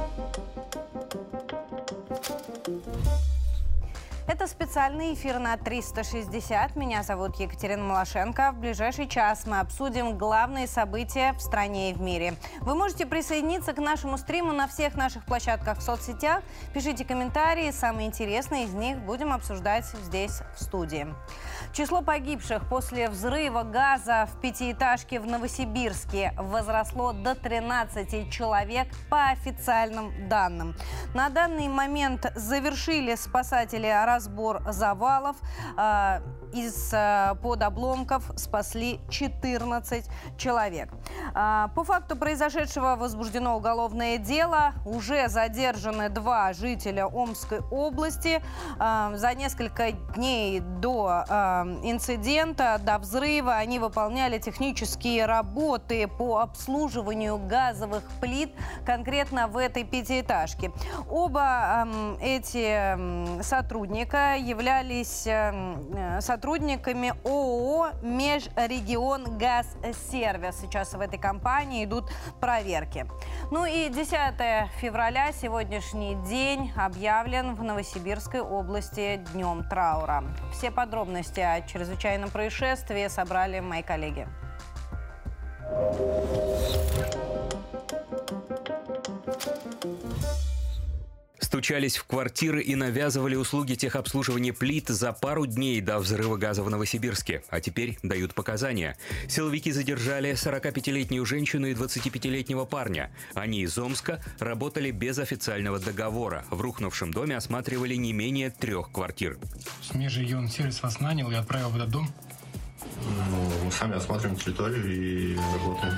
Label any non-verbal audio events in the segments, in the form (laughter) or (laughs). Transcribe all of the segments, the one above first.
Thank you. Это специальный эфир на 360. Меня зовут Екатерина Малашенко. В ближайший час мы обсудим главные события в стране и в мире. Вы можете присоединиться к нашему стриму на всех наших площадках в соцсетях. Пишите комментарии, самые интересные из них будем обсуждать здесь, в студии. Число погибших после взрыва газа в пятиэтажке в Новосибирске возросло до 13 человек по официальным данным. На данный момент завершили спасатели разбор завалов. А, из э, под обломков спасли 14 человек. А, по факту произошедшего возбуждено уголовное дело. Уже задержаны два жителя Омской области. А, за несколько дней до инцидента, до взрыва, они выполняли технические работы по обслуживанию газовых плит конкретно в этой пятиэтажке. Оба эти сотрудника являлись сотрудниками сотрудниками ООО «Межрегион Газ Сервис». Сейчас в этой компании идут проверки. Ну и 10 февраля, сегодняшний день, объявлен в Новосибирской области Днем траура. Все подробности о чрезвычайном происшествии собрали мои коллеги. Стучались в квартиры и навязывали услуги техобслуживания плит за пару дней до взрыва газа в Новосибирске, а теперь дают показания. Силовики задержали 45-летнюю женщину и 25-летнего парня. Они из Омска работали без официального договора. В рухнувшем доме осматривали не менее трех квартир. Межрегион сервис вас нанял и отправил в этот дом? Ну, мы сами осматриваем территорию и работаем.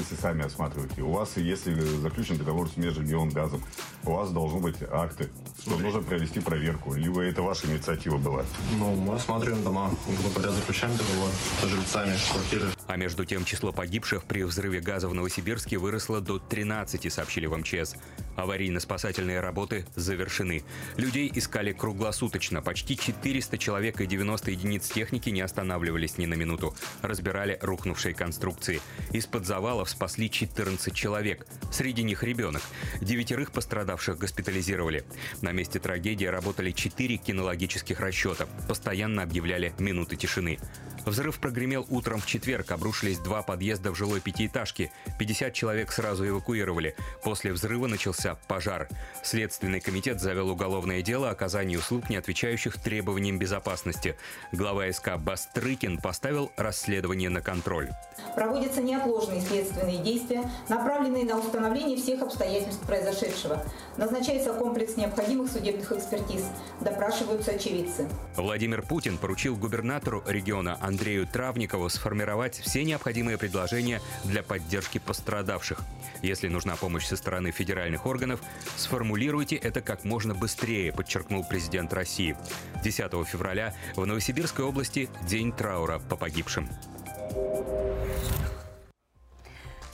Смысле, сами осматриваете. У вас, если заключен договор с Межрегионгазом, у вас должны быть акты, что нужно провести проверку. Либо это ваша инициатива была? Ну, мы осматриваем дома, говоря, заключаем договор с жильцами квартиры. А между тем число погибших при взрыве газа в Новосибирске выросло до 13, сообщили в МЧС. Аварийно-спасательные работы завершены. Людей искали круглосуточно. Почти 400 человек и 90 единиц техники не останавливались ни на минуту. Разбирали рухнувшие конструкции. Из-под завалов спасли 14 человек. Среди них ребенок. Девятерых пострадавших госпитализировали. На месте трагедии работали 4 кинологических расчета. Постоянно объявляли минуты тишины. Взрыв прогремел утром в четверг. Обрушились два подъезда в жилой пятиэтажке. 50 человек сразу эвакуировали. После взрыва начался пожар. Следственный комитет завел уголовное дело о оказании услуг, не отвечающих требованиям безопасности. Глава СК Бастрыкин поставил расследование на контроль. Проводятся неотложные следственные действия, направленные на установление всех обстоятельств произошедшего. Назначается комплекс необходимых судебных экспертиз. Допрашиваются очевидцы. Владимир Путин поручил губернатору региона Андрею Травникову сформировать все необходимые предложения для поддержки пострадавших. Если нужна помощь со стороны федеральных органов, сформулируйте это как можно быстрее, подчеркнул президент России. 10 февраля в Новосибирской области день траура по погибшим.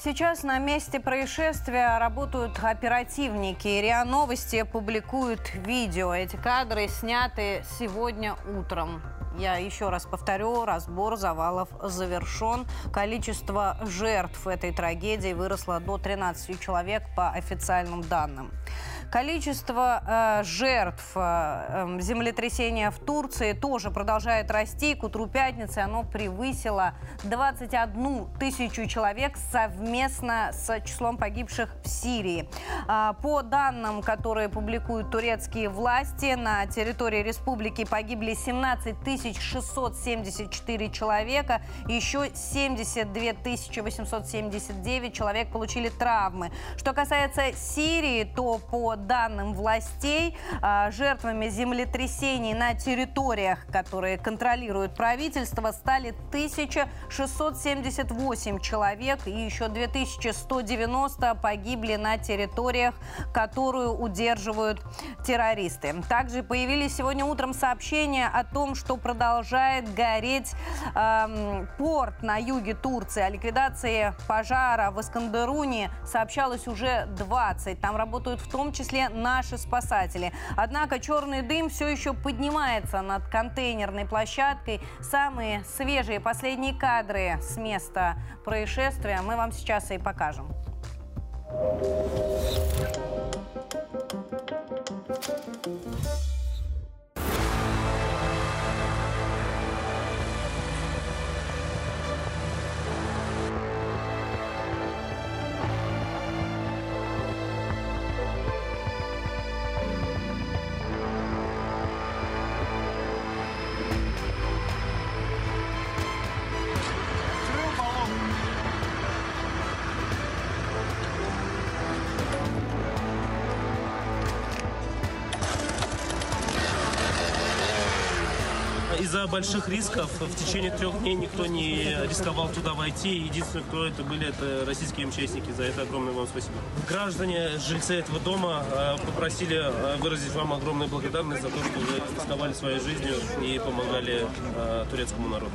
Сейчас на месте происшествия работают оперативники. РИА Новости публикуют видео. Эти кадры сняты сегодня утром. Я еще раз повторю, разбор завалов завершен. Количество жертв этой трагедии выросло до 13 человек по официальным данным. Количество э, жертв э, эм, землетрясения в Турции тоже продолжает расти. К утру пятницы оно превысило 21 тысячу человек совместно с числом погибших в Сирии. Э, по данным, которые публикуют турецкие власти, на территории республики погибли 17 674 человека. Еще 72 879 человек получили травмы. Что касается Сирии, то по данным властей, а, жертвами землетрясений на территориях, которые контролирует правительство, стали 1678 человек и еще 2190 погибли на территориях, которую удерживают террористы. Также появились сегодня утром сообщения о том, что продолжает гореть э, порт на юге Турции. О ликвидации пожара в Искандеруне сообщалось уже 20. Там работают в том числе числе наши спасатели. Однако черный дым все еще поднимается над контейнерной площадкой. Самые свежие последние кадры с места происшествия мы вам сейчас и покажем. Из-за больших рисков в течение трех дней никто не рисковал туда войти. Единственное, кто это были, это российские МЧСники. За это огромное вам спасибо. Граждане, жильцы этого дома э, попросили э, выразить вам огромную благодарность за то, что вы рисковали своей жизнью и помогали э, турецкому народу.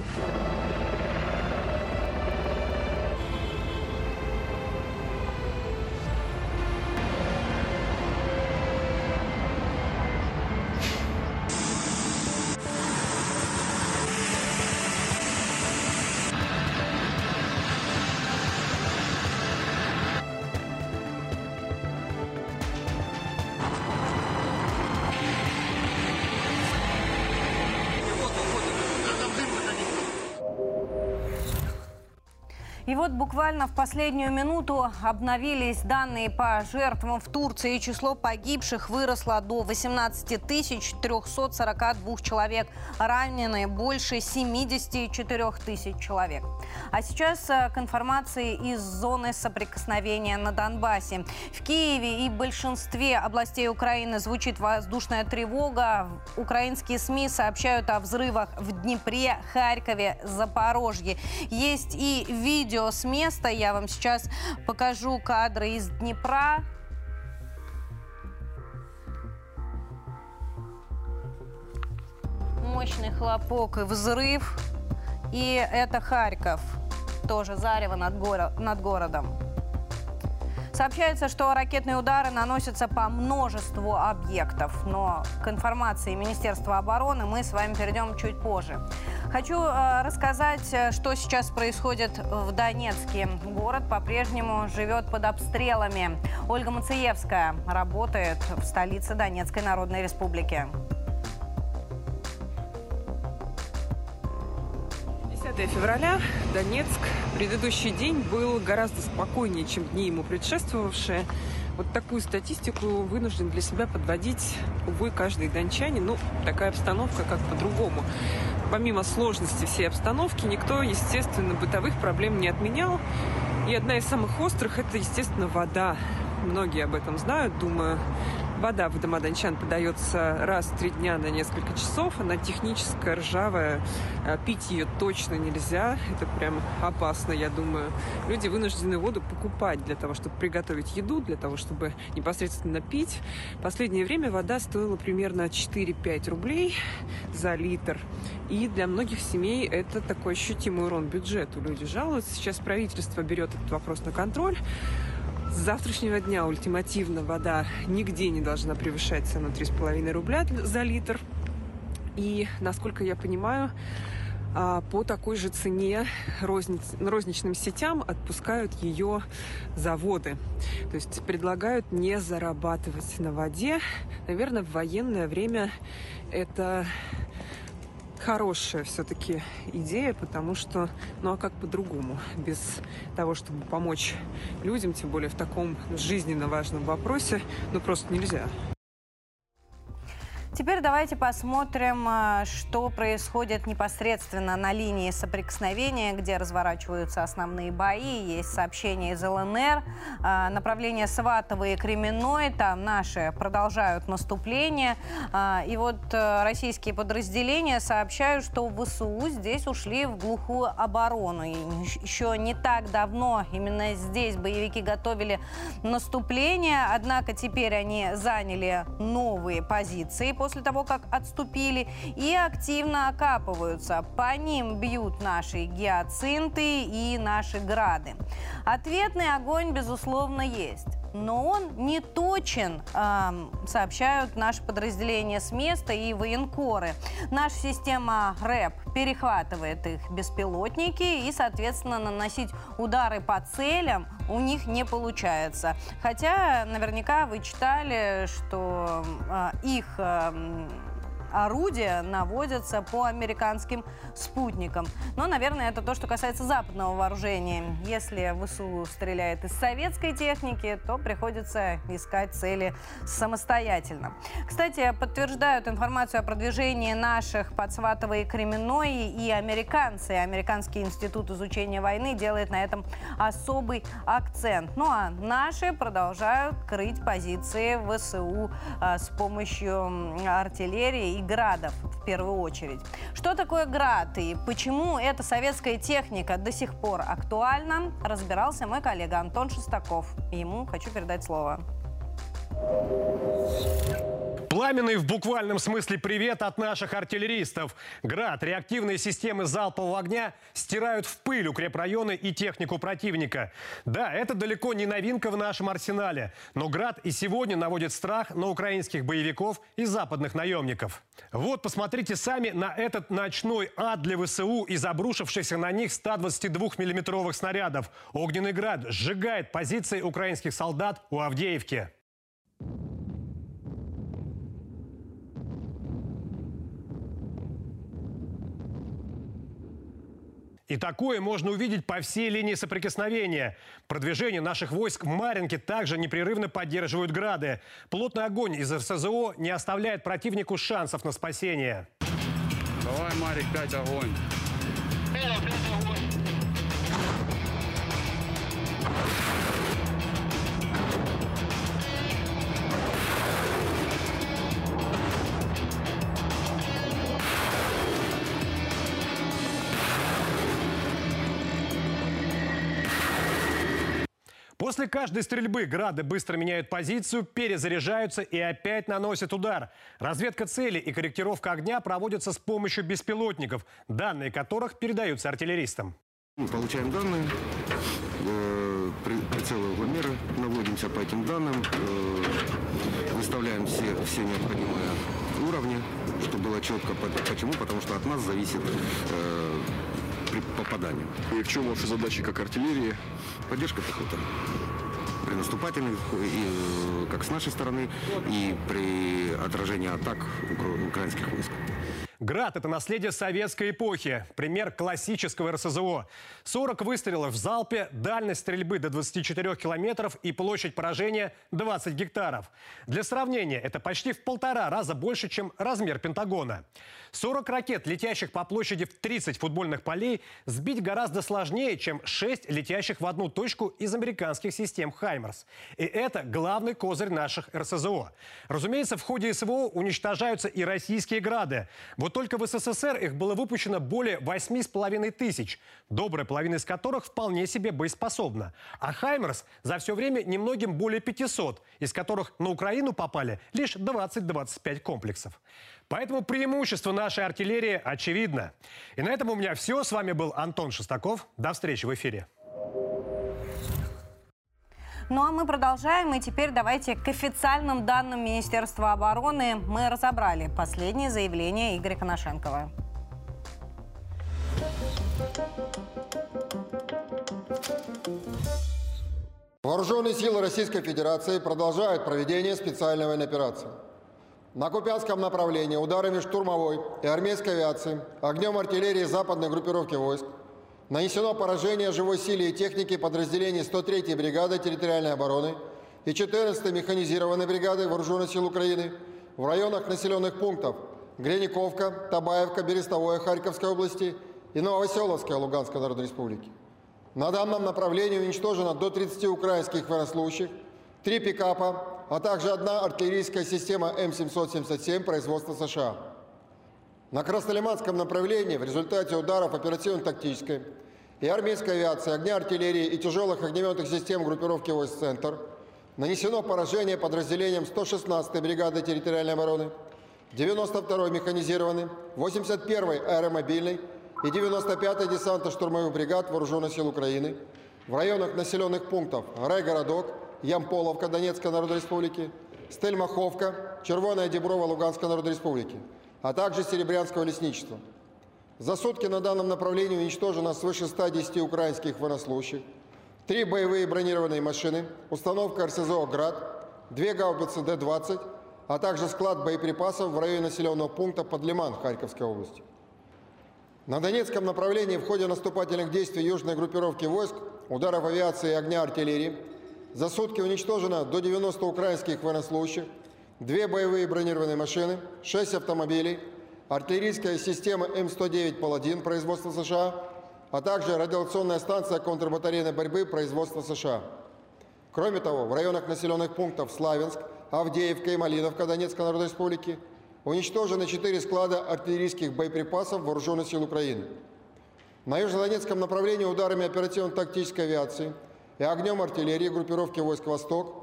Вот буквально в последнюю минуту обновились данные по жертвам в Турции. Число погибших выросло до 18 342 человек. Ранены больше 74 тысяч человек. А сейчас э, к информации из зоны соприкосновения на Донбассе. В Киеве и большинстве областей Украины звучит воздушная тревога. Украинские СМИ сообщают о взрывах в Днепре, Харькове, Запорожье. Есть и видео с места. Я вам сейчас покажу кадры из Днепра. Мощный хлопок и взрыв. И это Харьков. Тоже зарево над, горо над городом. Сообщается, что ракетные удары наносятся по множеству объектов, но к информации Министерства обороны мы с вами перейдем чуть позже. Хочу э, рассказать, э, что сейчас происходит в Донецке. Город по-прежнему живет под обстрелами. Ольга Мациевская работает в столице Донецкой Народной Республики. 10 февраля, Донецк. Предыдущий день был гораздо спокойнее, чем дни ему предшествовавшие. Вот такую статистику вынужден для себя подводить, увы, каждый дончанин. Ну, такая обстановка, как по-другому. Помимо сложности всей обстановки, никто, естественно, бытовых проблем не отменял. И одна из самых острых – это, естественно, вода. Многие об этом знают, думаю. Вода в Домодончан подается раз в три дня на несколько часов. Она техническая, ржавая. А пить ее точно нельзя. Это прям опасно, я думаю. Люди вынуждены воду покупать для того, чтобы приготовить еду, для того, чтобы непосредственно пить. Последнее время вода стоила примерно 4-5 рублей за литр. И для многих семей это такой ощутимый урон бюджету. Люди жалуются. Сейчас правительство берет этот вопрос на контроль. С завтрашнего дня ультимативно вода нигде не должна превышать цену 3,5 рубля за литр. И, насколько я понимаю, а, по такой же цене розниц, розничным сетям отпускают ее заводы. То есть предлагают не зарабатывать на воде. Наверное, в военное время это хорошая все-таки идея, потому что, ну а как по-другому, без того, чтобы помочь людям, тем более в таком жизненно важном вопросе, ну просто нельзя. Теперь давайте посмотрим, э, что происходит непосредственно на линии соприкосновения, где разворачиваются основные бои. Есть сообщения из ЛНР, э, направление Сватово и Кременной. Там наши продолжают наступление. Э, и вот российские подразделения сообщают, что ВСУ здесь ушли в глухую оборону. И еще не так давно именно здесь боевики готовили наступление, однако теперь они заняли новые позиции после того, как отступили, и активно окапываются. По ним бьют наши гиацинты и наши грады. Ответный огонь, безусловно, есть но он не точен, сообщают наши подразделения с места и военкоры. Наша система РЭП перехватывает их беспилотники и, соответственно, наносить удары по целям у них не получается. Хотя наверняка вы читали, что э, их э, um, орудия наводятся по американским спутникам. Но, наверное, это то, что касается западного вооружения. Если ВСУ стреляет из советской техники, то приходится искать цели самостоятельно. Кстати, подтверждают информацию о продвижении наших под Сватовой и Кременной и американцы. Американский институт изучения войны делает на этом особый акцент. Ну а наши продолжают крыть позиции ВСУ а, с помощью артиллерии и градов в первую очередь. Что такое град и почему эта советская техника до сих пор актуальна, разбирался мой коллега Антон Шестаков. Ему хочу передать слово. Пламенный в буквальном смысле привет от наших артиллеристов. Град, реактивные системы залпового огня стирают в пыль укрепрайоны и технику противника. Да, это далеко не новинка в нашем арсенале, но Град и сегодня наводит страх на украинских боевиков и западных наемников. Вот, посмотрите сами на этот ночной ад для ВСУ из обрушившихся на них 122 миллиметровых снарядов. Огненный Град сжигает позиции украинских солдат у Авдеевки. И такое можно увидеть по всей линии соприкосновения. Продвижение наших войск в Маринке также непрерывно поддерживают грады. Плотный огонь из РСЗО не оставляет противнику шансов на спасение. Давай, Марик, пять огонь. После каждой стрельбы грады быстро меняют позицию, перезаряжаются и опять наносят удар. Разведка цели и корректировка огня проводятся с помощью беспилотников, данные которых передаются артиллеристам. Мы получаем данные, э, прицелы угломеры, наводимся по этим данным, э, выставляем все, все необходимые уровни, чтобы было четко. Почему? Потому что от нас зависит э, при попадании. И в чем ваши задачи как артиллерии? Поддержка пехоты при наступательных, и, как с нашей стороны, и при отражении атак украинских войск. Град – это наследие советской эпохи. Пример классического РСЗО. 40 выстрелов в залпе, дальность стрельбы до 24 километров и площадь поражения 20 гектаров. Для сравнения, это почти в полтора раза больше, чем размер Пентагона. 40 ракет, летящих по площади в 30 футбольных полей, сбить гораздо сложнее, чем 6 летящих в одну точку из американских систем «Хаймерс». И это главный козырь наших РСЗО. Разумеется, в ходе СВО уничтожаются и российские «Грады». Вот только в СССР их было выпущено более 8,5 тысяч, добрая половина из которых вполне себе боеспособна. А «Хаймерс» за все время немногим более 500, из которых на Украину попали лишь 20-25 комплексов. Поэтому преимущество нашей артиллерии очевидно. И на этом у меня все. С вами был Антон Шестаков. До встречи в эфире. Ну а мы продолжаем, и теперь давайте к официальным данным Министерства обороны. Мы разобрали последнее заявление Игоря Коношенкова. Вооруженные силы Российской Федерации продолжают проведение специальной военной операции. На Купянском направлении ударами штурмовой и армейской авиации, огнем артиллерии западной группировки войск – Нанесено поражение живой силе и технике подразделений 103-й бригады территориальной обороны и 14-й механизированной бригады Вооруженных сил Украины в районах населенных пунктов Грениковка, Табаевка, Берестовое Харьковской области и Новоселовская Луганской Народной Республики. На данном направлении уничтожено до 30 украинских военнослужащих, три пикапа, а также одна артиллерийская система М777 производства США. На Краснолиманском направлении в результате ударов оперативно-тактической и армейской авиации, огня артиллерии и тяжелых огнеметных систем группировки войск «Центр» нанесено поражение подразделениям 116-й бригады территориальной обороны, 92-й механизированной, 81-й аэромобильной и 95-й десантно-штурмовых бригад Вооруженных сил Украины в районах населенных пунктов Райгородок, Ямполовка Донецкой Народной Республики, Стельмаховка, Червоная Деброва Луганской Народной Республики – а также Серебрянского лесничества. За сутки на данном направлении уничтожено свыше 110 украинских военнослужащих, три боевые бронированные машины, установка РСЗО «Град», две гаубицы Д-20, а также склад боеприпасов в районе населенного пункта Подлиман Харьковской области. На Донецком направлении в ходе наступательных действий южной группировки войск, ударов авиации и огня артиллерии за сутки уничтожено до 90 украинских военнослужащих, две боевые бронированные машины, шесть автомобилей, артиллерийская система М109 «Паладин» производства США, а также радиационная станция контрбатарейной борьбы производства США. Кроме того, в районах населенных пунктов Славянск, Авдеевка и Малиновка Донецкой Народной Республики уничтожены четыре склада артиллерийских боеприпасов Вооруженных сил Украины. На южнодонецком направлении ударами оперативно-тактической авиации и огнем артиллерии группировки войск «Восток»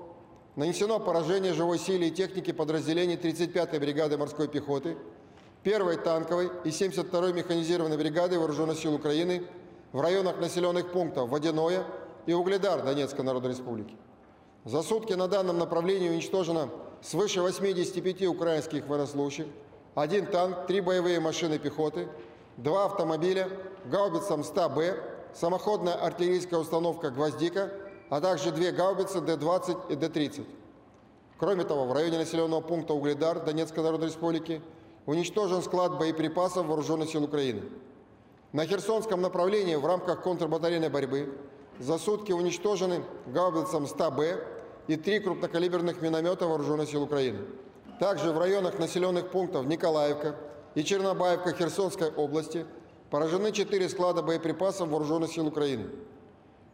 нанесено поражение живой силе и техники подразделений 35-й бригады морской пехоты, 1-й танковой и 72-й механизированной бригады Вооруженных сил Украины в районах населенных пунктов Водяное и Угледар Донецкой Народной Республики. За сутки на данном направлении уничтожено свыше 85 украинских военнослужащих, один танк, три боевые машины пехоты, два автомобиля, гаубица МСТА-Б, самоходная артиллерийская установка «Гвоздика», а также две гаубицы Д-20 и Д-30. Кроме того, в районе населенного пункта Угледар Донецкой Народной Республики уничтожен склад боеприпасов Вооруженных сил Украины. На Херсонском направлении в рамках контрбатарейной борьбы за сутки уничтожены гаубицам 100Б и три крупнокалиберных миномета Вооруженных сил Украины. Также в районах населенных пунктов Николаевка и Чернобаевка Херсонской области поражены четыре склада боеприпасов Вооруженных сил Украины.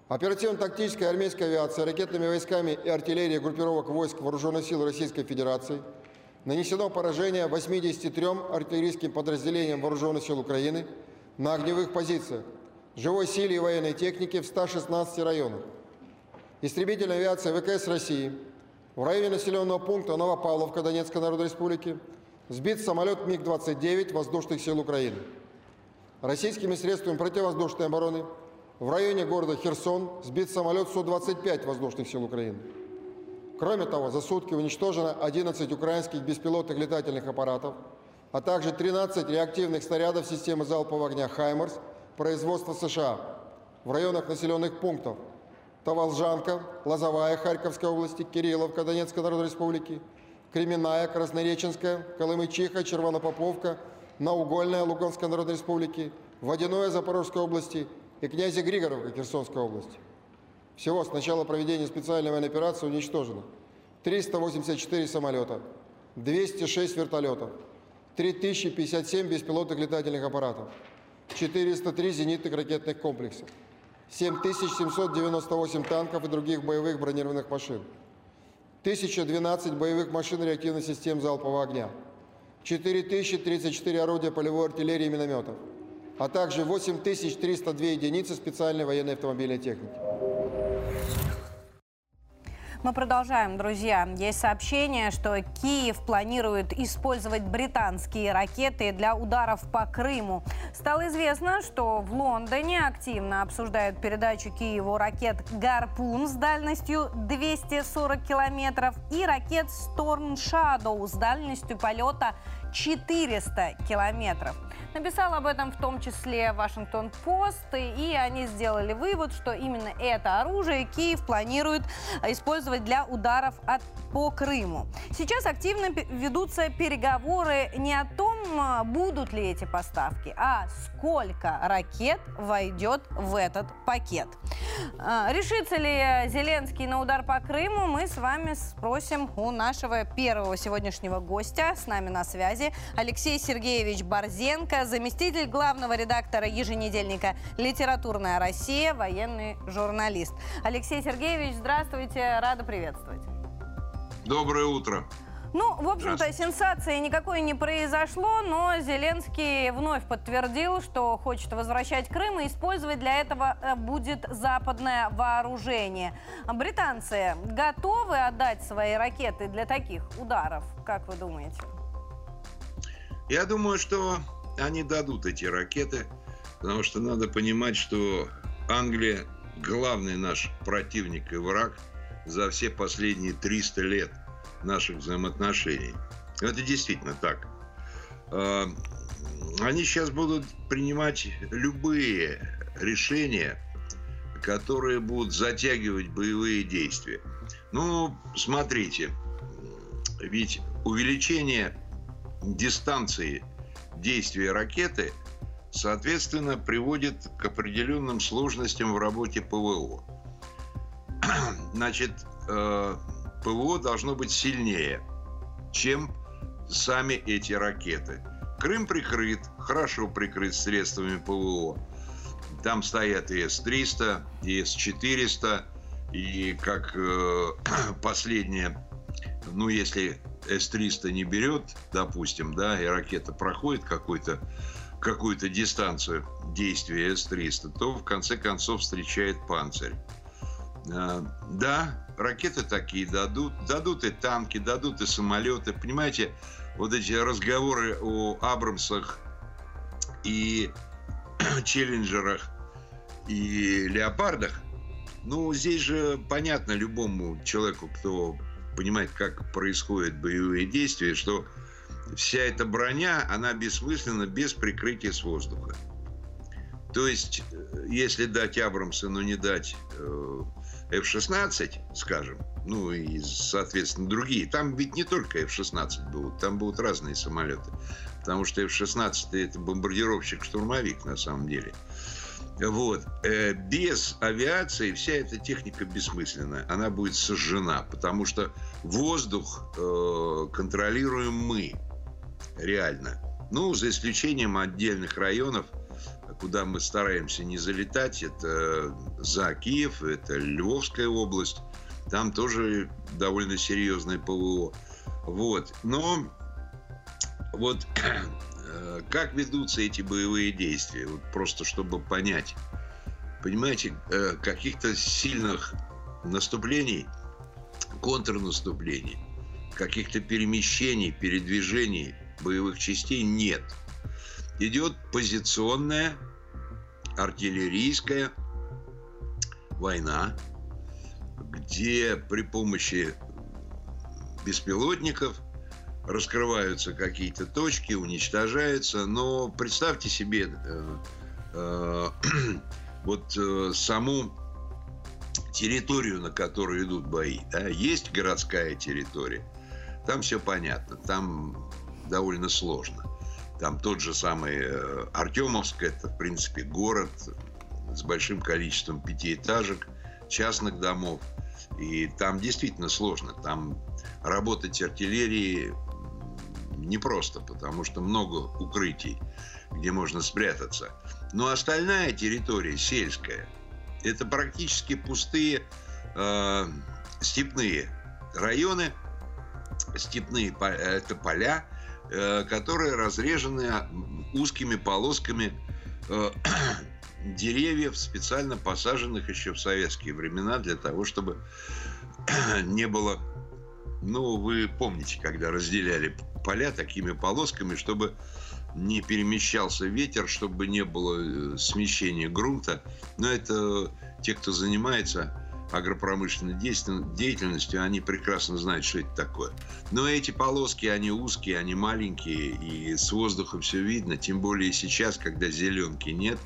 Оперативно-тактическая армейская авиация ракетными войсками и артиллерией группировок войск Вооруженных сил Российской Федерации нанесено поражение 83 артиллерийским подразделениям Вооруженных сил Украины на огневых позициях, живой силе и военной технике в 116 районах. Истребительная авиация ВКС России в районе населенного пункта Новопавловка Донецкой Народной Республики сбит самолет МиГ-29 воздушных сил Украины. Российскими средствами противовоздушной обороны в районе города Херсон сбит самолет Су-25 воздушных сил Украины. Кроме того, за сутки уничтожено 11 украинских беспилотных летательных аппаратов, а также 13 реактивных снарядов системы залпового огня «Хаймерс» производства США в районах населенных пунктов Таволжанка, Лозовая Харьковской области, Кирилловка Донецкой Народной Республики, Кременная, Краснореченская, Колымычиха, Червонопоповка, Наугольная Луганской Народной Республики, Водяное Запорожской области и князи Григоровка Херсонской области. Всего с начала проведения специальной военной операции уничтожено 384 самолета, 206 вертолетов, 3057 беспилотных летательных аппаратов, 403 зенитных ракетных комплексов, 7798 танков и других боевых бронированных машин, 1012 боевых машин реактивных систем залпового огня, 4034 орудия полевой артиллерии и минометов, а также 8302 единицы специальной военной автомобильной техники. Мы продолжаем, друзья. Есть сообщение, что Киев планирует использовать британские ракеты для ударов по Крыму. Стало известно, что в Лондоне активно обсуждают передачу Киеву ракет «Гарпун» с дальностью 240 километров и ракет «Storm Shadow» с дальностью полета 400 километров. Написал об этом в том числе Вашингтон-Пост, и они сделали вывод, что именно это оружие Киев планирует использовать для ударов от, по Крыму. Сейчас активно ведутся переговоры не о том, будут ли эти поставки, а сколько ракет войдет в этот пакет. А, решится ли Зеленский на удар по Крыму, мы с вами спросим у нашего первого сегодняшнего гостя. С нами на связи Алексей Сергеевич Борзенко, заместитель главного редактора еженедельника «Литературная Россия», военный журналист. Алексей Сергеевич, здравствуйте, рада приветствовать. Доброе утро. Ну, в общем-то, сенсации никакой не произошло, но Зеленский вновь подтвердил, что хочет возвращать Крым и использовать для этого э, будет западное вооружение. Британцы готовы отдать свои ракеты для таких ударов, как вы думаете? Я думаю, что они дадут эти ракеты, потому что надо понимать, что Англия главный наш противник и враг за все последние 300 лет наших взаимоотношений. Это действительно так. А, они сейчас будут принимать любые решения, которые будут затягивать боевые действия. Ну, смотрите, ведь увеличение дистанции действия ракеты, соответственно, приводит к определенным сложностям в работе ПВО. (clears throat) Значит, э, ПВО должно быть сильнее, чем сами эти ракеты. Крым прикрыт, хорошо прикрыт средствами ПВО. Там стоят и С-300, и С-400, и как э, (clears throat) последнее, ну, если С-300 не берет, допустим, да, и ракета проходит какой-то какую-то дистанцию действия С-300, то в конце концов встречает панцирь. Э, да, ракеты такие дадут, дадут и танки, дадут и самолеты. Понимаете, вот эти разговоры о Абрамсах и (clears throat) Челленджерах и Леопардах, ну, здесь же понятно любому человеку, кто понимает, как происходят боевые действия, что вся эта броня, она бессмысленна без прикрытия с воздуха. То есть, э, если дать Абрамса, но не дать э, F-16, скажем, ну и, соответственно, другие. Там ведь не только F-16 будут, там будут разные самолеты. Потому что F-16 это бомбардировщик-штурмовик на самом деле. Вот. Э, без авиации вся эта техника бессмысленная. Она будет сожжена, потому что воздух э, контролируем мы. Реально. Ну, за исключением отдельных районов, куда мы стараемся не залетать. Это за Киев, это Львовская область. Там тоже довольно серьезное ПВО. Вот. Но вот (clears throat) Э, как ведутся эти боевые действия? Вот просто чтобы понять. Понимаете, э, каких-то сильных наступлений, контрнаступлений, каких-то перемещений, передвижений боевых частей нет. Идет позиционная артиллерийская война, где при помощи беспилотников раскрываются какие-то точки, уничтожаются. Но представьте себе э, э, (clears throat) вот э, саму территорию, на которой идут бои. Да? Есть городская территория, там все понятно, там довольно сложно. Там тот же самый э, Артемовск, это, в принципе, город с большим количеством пятиэтажек, частных домов. И там действительно сложно. Там работать артиллерией непросто, потому что много укрытий, где можно спрятаться. Но остальная территория сельская, это практически пустые э, степные районы, степные это поля, э, которые разрежены узкими полосками э, (clears throat) деревьев, специально посаженных еще в советские времена для того, чтобы (clears throat) не было ну, вы помните, когда разделяли поля такими полосками, чтобы не перемещался ветер, чтобы не было э, смещения грунта. Но это те, кто занимается агропромышленной деятельностью, они прекрасно знают, что это такое. Но эти полоски, они узкие, они маленькие, и с воздуха все видно, тем более сейчас, когда зеленки нет,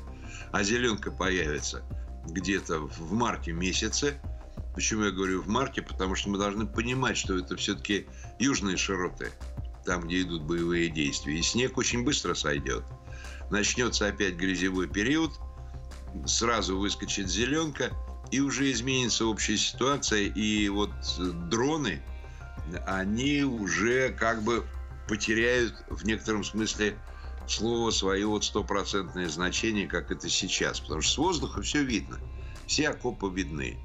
а зеленка появится где-то в марте месяце, Почему я говорю в марте? Потому что мы должны понимать, что это все-таки южные широты, там, где идут боевые действия. И снег очень быстро сойдет. Начнется опять грязевой период, сразу выскочит зеленка, и уже изменится общая ситуация. И вот дроны, они уже как бы потеряют в некотором смысле слово свое вот стопроцентное значение, как это сейчас. Потому что с воздуха все видно. Все окопы видны.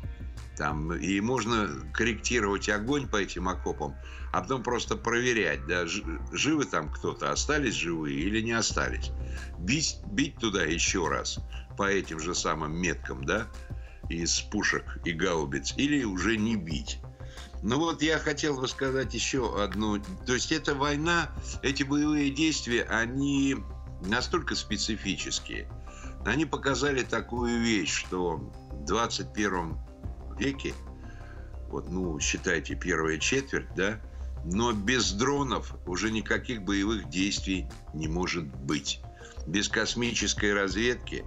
Там, и можно корректировать огонь по этим окопам, а потом просто проверять, да, живы там кто-то, остались живые или не остались. Бить, бить туда еще раз по этим же самым меткам, да, из пушек и гаубиц, или уже не бить. Ну вот я хотел бы сказать еще одну. То есть эта война, эти боевые действия, они настолько специфические. Они показали такую вещь, что в 21 веке, вот, ну, считайте, первая четверть, да, но без дронов уже никаких боевых действий не может быть. Без космической разведки,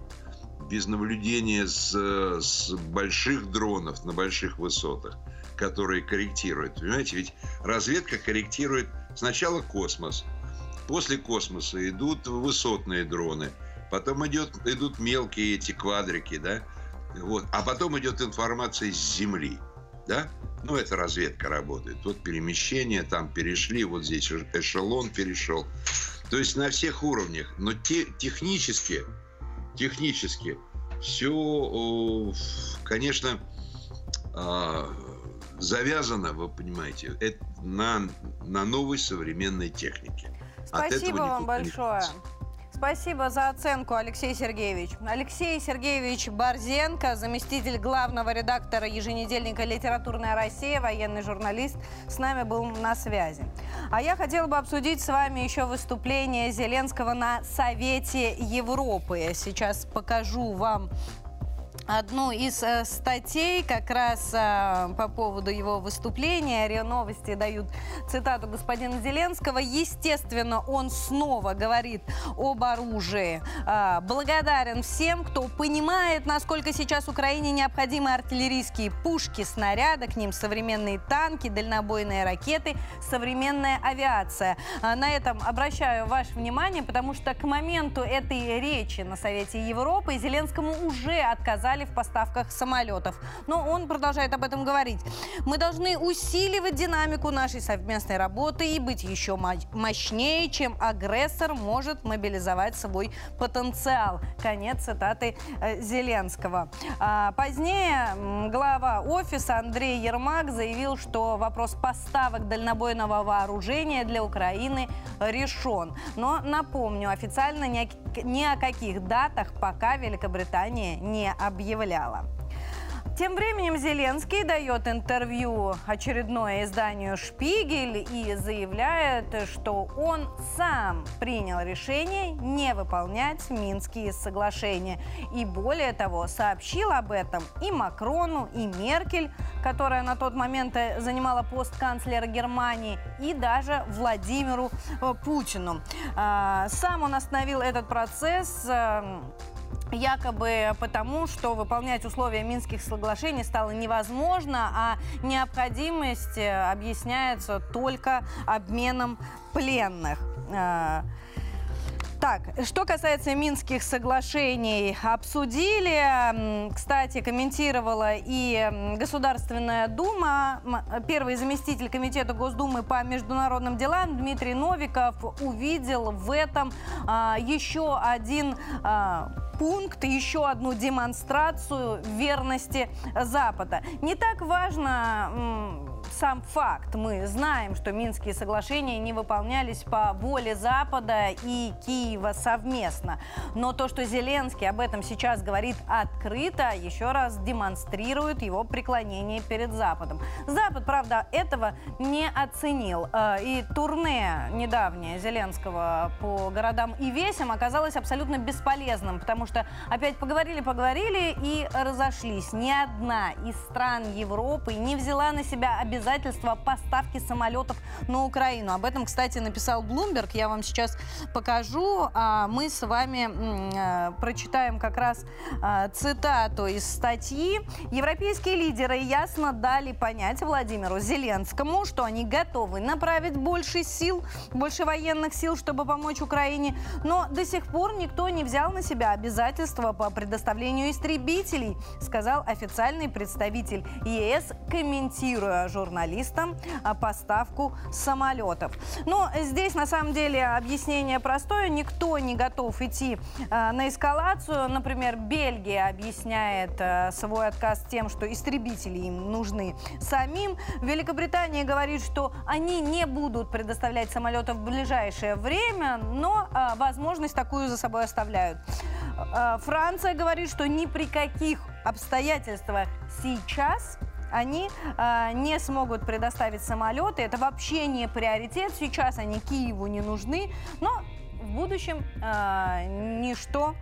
без наблюдения с, с больших дронов на больших высотах, которые корректируют. Понимаете, ведь разведка корректирует сначала космос, после космоса идут высотные дроны, потом идет, идут мелкие эти квадрики, да, вот, а потом идет информация с Земли, да, ну, это разведка работает. Вот перемещение, там перешли, вот здесь эшелон перешел. То есть на всех уровнях. Но те, технически, технически все, конечно, а, завязано, вы понимаете, это на, на новой современной технике. Спасибо вам большое. Спасибо за оценку, Алексей Сергеевич. Алексей Сергеевич Борзенко, заместитель главного редактора еженедельника «Литературная Россия», военный журналист, с нами был на связи. А я хотела бы обсудить с вами еще выступление Зеленского на Совете Европы. Сейчас покажу вам одну из э, статей как раз э, по поводу его выступления. РИА Новости дают цитату господина Зеленского. Естественно, он снова говорит об оружии. Э, благодарен всем, кто понимает, насколько сейчас Украине необходимы артиллерийские пушки, снаряды, к ним современные танки, дальнобойные ракеты, современная авиация. Э, на этом обращаю ваше внимание, потому что к моменту этой речи на Совете Европы Зеленскому уже отказали отстали в поставках самолетов. Но он продолжает об этом говорить. Мы должны усиливать динамику нашей совместной работы и быть еще мощнее, чем агрессор может мобилизовать свой потенциал. Конец цитаты э, Зеленского. А позднее глава офиса Андрей Ермак заявил, что вопрос поставок дальнобойного вооружения для Украины решен. Но напомню, официально ни о каких датах пока Великобритания не объявила объявляла. Тем временем Зеленский дает интервью очередное изданию «Шпигель» и заявляет, что он сам принял решение не выполнять Минские соглашения. И более того, сообщил об этом и Макрону, и Меркель, которая на тот момент занимала пост канцлера Германии, и даже Владимиру э, Путину. А, сам он остановил этот процесс э, якобы потому, что выполнять условия Минских соглашений стало невозможно, а необходимость э, объясняется только обменом пленных. Э, так, что касается Минских соглашений, обсудили, кстати, комментировала и Государственная Дума. Первый заместитель Комитета Госдумы по международным делам Дмитрий Новиков увидел в этом а, еще один а, пункт, еще одну демонстрацию верности Запада. Не так важно сам факт. Мы знаем, что Минские соглашения не выполнялись по воле Запада и Киева совместно. Но то, что Зеленский об этом сейчас говорит открыто, еще раз демонстрирует его преклонение перед Западом. Запад, правда, этого не оценил. Э, и турне недавнее Зеленского по городам и весям оказалось абсолютно бесполезным, потому что опять поговорили-поговорили и разошлись. Ни одна из стран Европы не взяла на себя обязательства поставки самолетов на Украину. Об этом, кстати, написал Bloomberg. Я вам сейчас покажу. А мы с вами э, прочитаем как раз э, цитату из статьи. Европейские лидеры ясно дали понять Владимиру Зеленскому, что они готовы направить больше сил, больше военных сил, чтобы помочь Украине. Но до сих пор никто не взял на себя обязательства по предоставлению истребителей, сказал официальный представитель ЕС, комментируя журнал журналистам а, поставку самолетов. Но здесь на самом деле объяснение простое. Никто не готов идти а, на эскалацию. Например, Бельгия объясняет а, свой отказ тем, что истребители им нужны самим. Великобритания говорит, что они не будут предоставлять самолеты в ближайшее время, но возможность такую за собой оставляют. Франция говорит, что ни при каких обстоятельствах сейчас они э, не смогут предоставить самолеты. Это вообще не приоритет. Сейчас они Киеву не нужны. Но в будущем э, ничто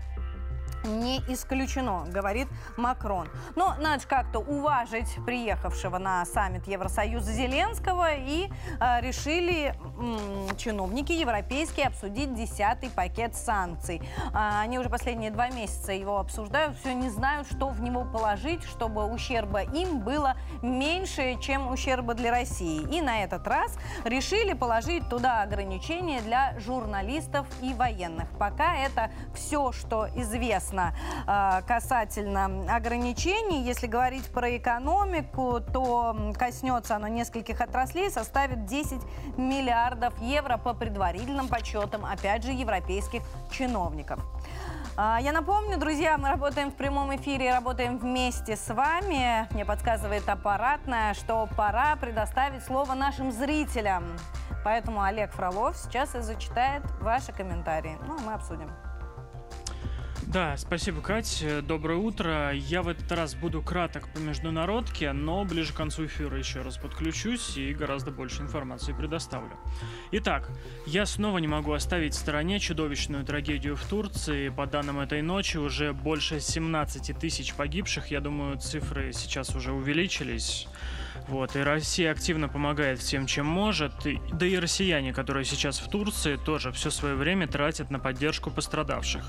не исключено, говорит Макрон. Но надо как-то уважить приехавшего на саммит Евросоюза Зеленского и э, решили м, чиновники европейские обсудить десятый пакет санкций. А, они уже последние два месяца его обсуждают, все не знают, что в него положить, чтобы ущерба им было меньше, чем ущерба для России. И на этот раз решили положить туда ограничения для журналистов и военных. Пока это все, что известно известно а, касательно ограничений. Если говорить про экономику, то коснется оно нескольких отраслей, составит 10 миллиардов евро по предварительным подсчетам, опять же, европейских чиновников. А, я напомню, друзья, мы работаем в прямом эфире, работаем вместе с вами. Мне подсказывает аппаратная, что пора предоставить слово нашим зрителям. Поэтому Олег Фролов сейчас и зачитает ваши комментарии. Ну, мы обсудим. Да, спасибо, Кать. Доброе утро. Я в этот раз буду краток по международке, но ближе к концу эфира еще раз подключусь и гораздо больше информации предоставлю. Итак, я снова не могу оставить в стороне чудовищную трагедию в Турции. По данным этой ночи уже больше 17 тысяч погибших. Я думаю, цифры сейчас уже увеличились. Вот, и Россия активно помогает всем, чем может. И, да и россияне, которые сейчас в Турции, тоже все свое время тратят на поддержку пострадавших.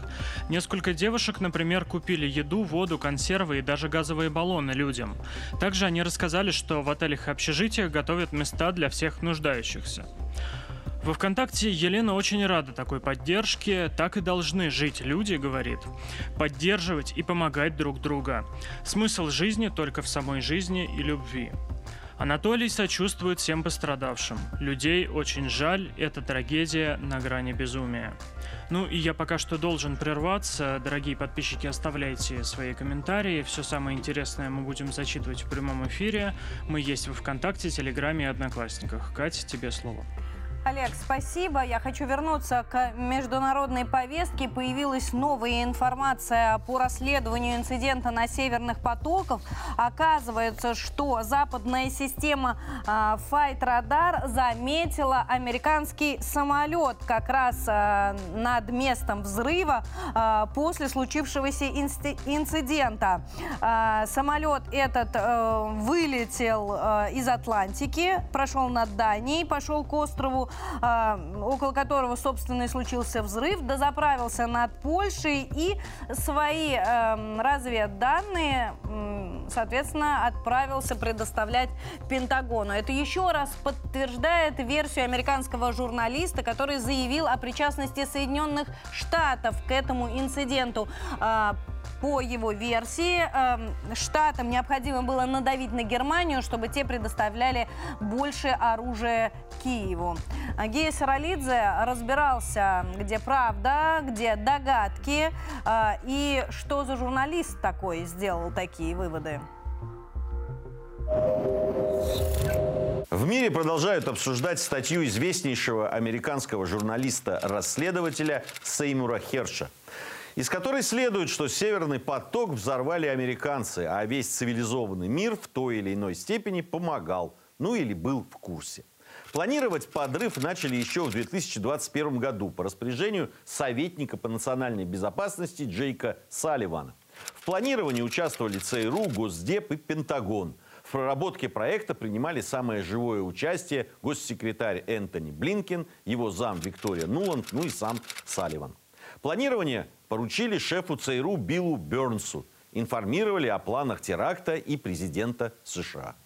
Несколько девушек, например, купили еду, воду, консервы и даже газовые баллоны людям. Также они рассказали, что в отелях и общежитиях готовят места для всех нуждающихся. Во ВКонтакте Елена очень рада такой поддержке. Так и должны жить люди, говорит. Поддерживать и помогать друг друга. Смысл жизни только в самой жизни и любви. Анатолий сочувствует всем пострадавшим. Людей очень жаль, это трагедия на грани безумия. Ну и я пока что должен прерваться. Дорогие подписчики, оставляйте свои комментарии. Все самое интересное мы будем зачитывать в прямом эфире. Мы есть в ВКонтакте, Телеграме и Одноклассниках. Катя, тебе слово. Олег, спасибо. Я хочу вернуться к международной повестке. Появилась новая информация по расследованию инцидента на северных потоках. Оказывается, что западная система Fight Radar заметила американский самолет как раз э, над местом взрыва э, после случившегося инцидента. Самолет этот э, вылетел э, из Атлантики, прошел над Данией, пошел к острову а, около которого, собственно, и случился взрыв, дозаправился над Польшей и свои эм, разведданные, соответственно, отправился предоставлять Пентагону. Это еще раз подтверждает версию американского журналиста, который заявил о причастности Соединенных Штатов к этому инциденту. А, по его версии, эм, штатам необходимо было надавить на Германию, чтобы те предоставляли больше оружия Киеву. Гея Саралидзе разбирался, где правда, где догадки, э, и что за журналист такой сделал такие выводы. В мире продолжают обсуждать статью известнейшего американского журналиста-расследователя Сеймура Херша – из которой следует, что «Северный поток» взорвали американцы, а весь цивилизованный мир в той или иной степени помогал, ну или был в курсе. Планировать подрыв начали еще в 2021 году по распоряжению советника по национальной безопасности Джейка Салливана. В планировании участвовали ЦРУ, Госдеп и Пентагон. В проработке проекта принимали самое живое участие госсекретарь Энтони Блинкен, его зам Виктория Нуланд, ну и сам Салливан. Планирование поручили шефу ЦРУ Биллу Бернсу. Информировали о планах теракта и президента США.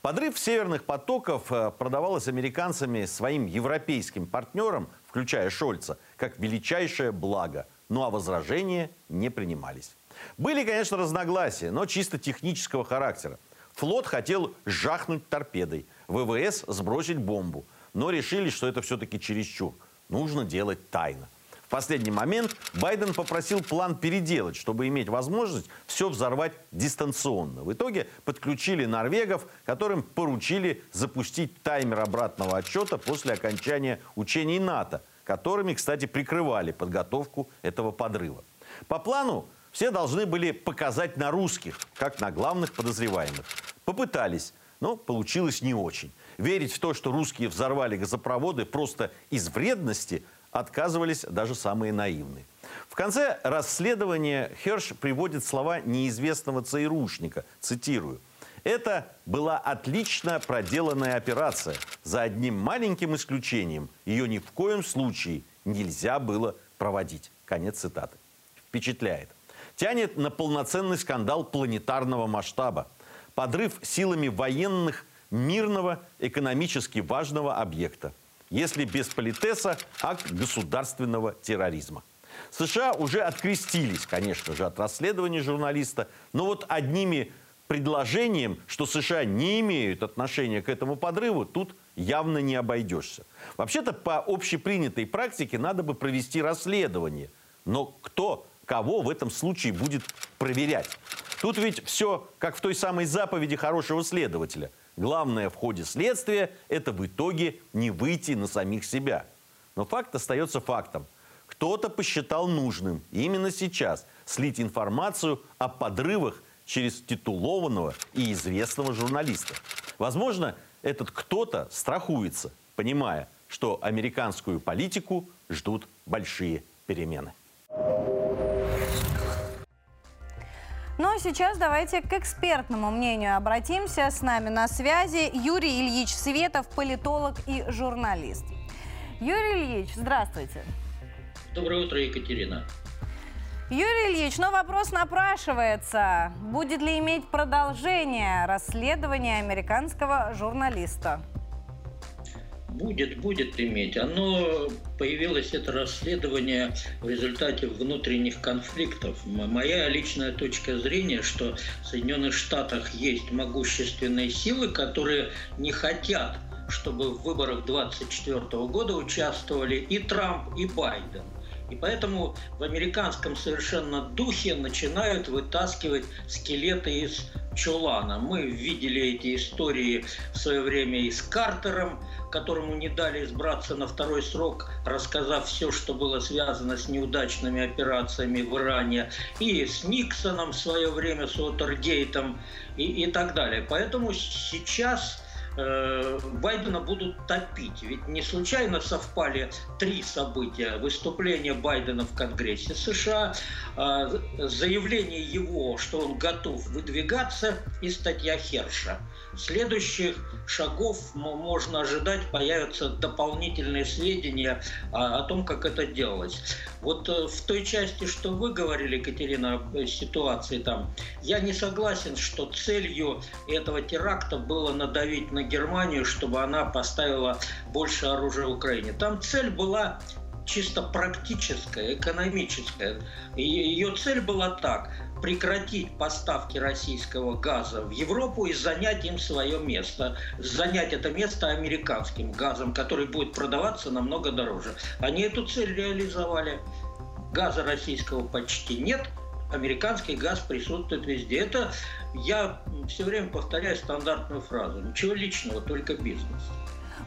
Подрыв северных потоков э, продавалось американцами своим европейским партнерам, включая Шольца, как величайшее благо. Ну а возражения не принимались. Были, конечно, разногласия, но чисто технического характера. Флот хотел жахнуть торпедой, ВВС сбросить бомбу, но решили, что это все-таки чересчур. Нужно делать тайно последний момент Байден попросил план переделать, чтобы иметь возможность все взорвать дистанционно. В итоге подключили норвегов, которым поручили запустить таймер обратного отчета после окончания учений НАТО, которыми, кстати, прикрывали подготовку этого подрыва. По плану все должны были показать на русских, как на главных подозреваемых. Попытались, но получилось не очень. Верить в то, что русские взорвали газопроводы просто из вредности, отказывались даже самые наивные. В конце расследования Херш приводит слова неизвестного ЦРУшника, цитирую. Это была отлично проделанная операция. За одним маленьким исключением ее ни в коем случае нельзя было проводить. Конец цитаты. Впечатляет. Тянет на полноценный скандал планетарного масштаба. Подрыв силами военных мирного, экономически важного объекта. Если без политеса, акт государственного терроризма. США уже открестились, конечно же, от расследования журналиста, но вот одними предложением, что США не имеют отношения к этому подрыву, тут явно не обойдешься. Вообще-то по общепринятой практике надо бы провести расследование. Но кто кого в этом случае будет проверять? Тут ведь все как в той самой заповеди хорошего следователя. Главное в ходе следствия – это в итоге не выйти на самих себя. Но факт остается фактом. Кто-то посчитал нужным именно сейчас слить информацию о подрывах через титулованного и известного журналиста. Возможно, этот кто-то страхуется, понимая, что американскую политику ждут большие перемены. Ну а сейчас давайте к экспертному мнению обратимся. С нами на связи Юрий Ильич Светов, политолог и журналист. Юрий Ильич, здравствуйте. Доброе утро, Екатерина. Юрий Ильич, но вопрос напрашивается. Будет ли иметь продолжение расследование американского журналиста? Будет, будет иметь. Оно появилось, это расследование, в результате внутренних конфликтов. Моя личная точка зрения, что в Соединенных Штатах есть могущественные силы, которые не хотят чтобы в выборах 2024 года участвовали и Трамп, и Байден. И поэтому в американском совершенно духе начинают вытаскивать скелеты из чулана. Мы видели эти истории в свое время и с Картером, которому не дали избраться на второй срок, рассказав все, что было связано с неудачными операциями в Иране, и с Никсоном в свое время, с Уотергейтом и, и так далее. Поэтому сейчас Э, Байдена будут топить. Ведь не случайно совпали три события. Выступление Байдена в Конгрессе США, э, заявление его, что он готов выдвигаться, и статья Херша. Следующих шагов можно ожидать, появятся дополнительные сведения о, том, как это делалось. Вот э, в той части, что вы говорили, Екатерина, о ситуации там, я не согласен, что целью этого теракта было надавить на Германию, чтобы она поставила больше оружия Украине. Там цель была чисто практическая, экономическая. Ее цель была так прекратить поставки российского газа в Европу и занять им свое место. Занять это место американским газом, который будет продаваться намного дороже. Они эту цель реализовали. Газа российского почти нет, американский газ присутствует везде. Это я все время повторяю стандартную фразу. Ничего личного, только бизнес.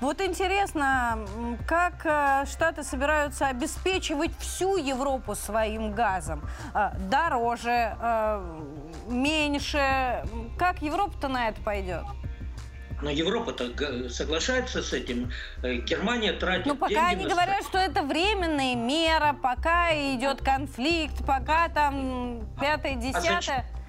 Вот интересно, как э, Штаты собираются обеспечивать всю Европу своим газом? Э, дороже, э, меньше? Как Европа-то на это пойдет? Но Европа-то соглашается с этим. Германия тратит Ну, пока деньги они на... говорят, что это временная мера, пока идет конфликт, пока там пятое, десятое. А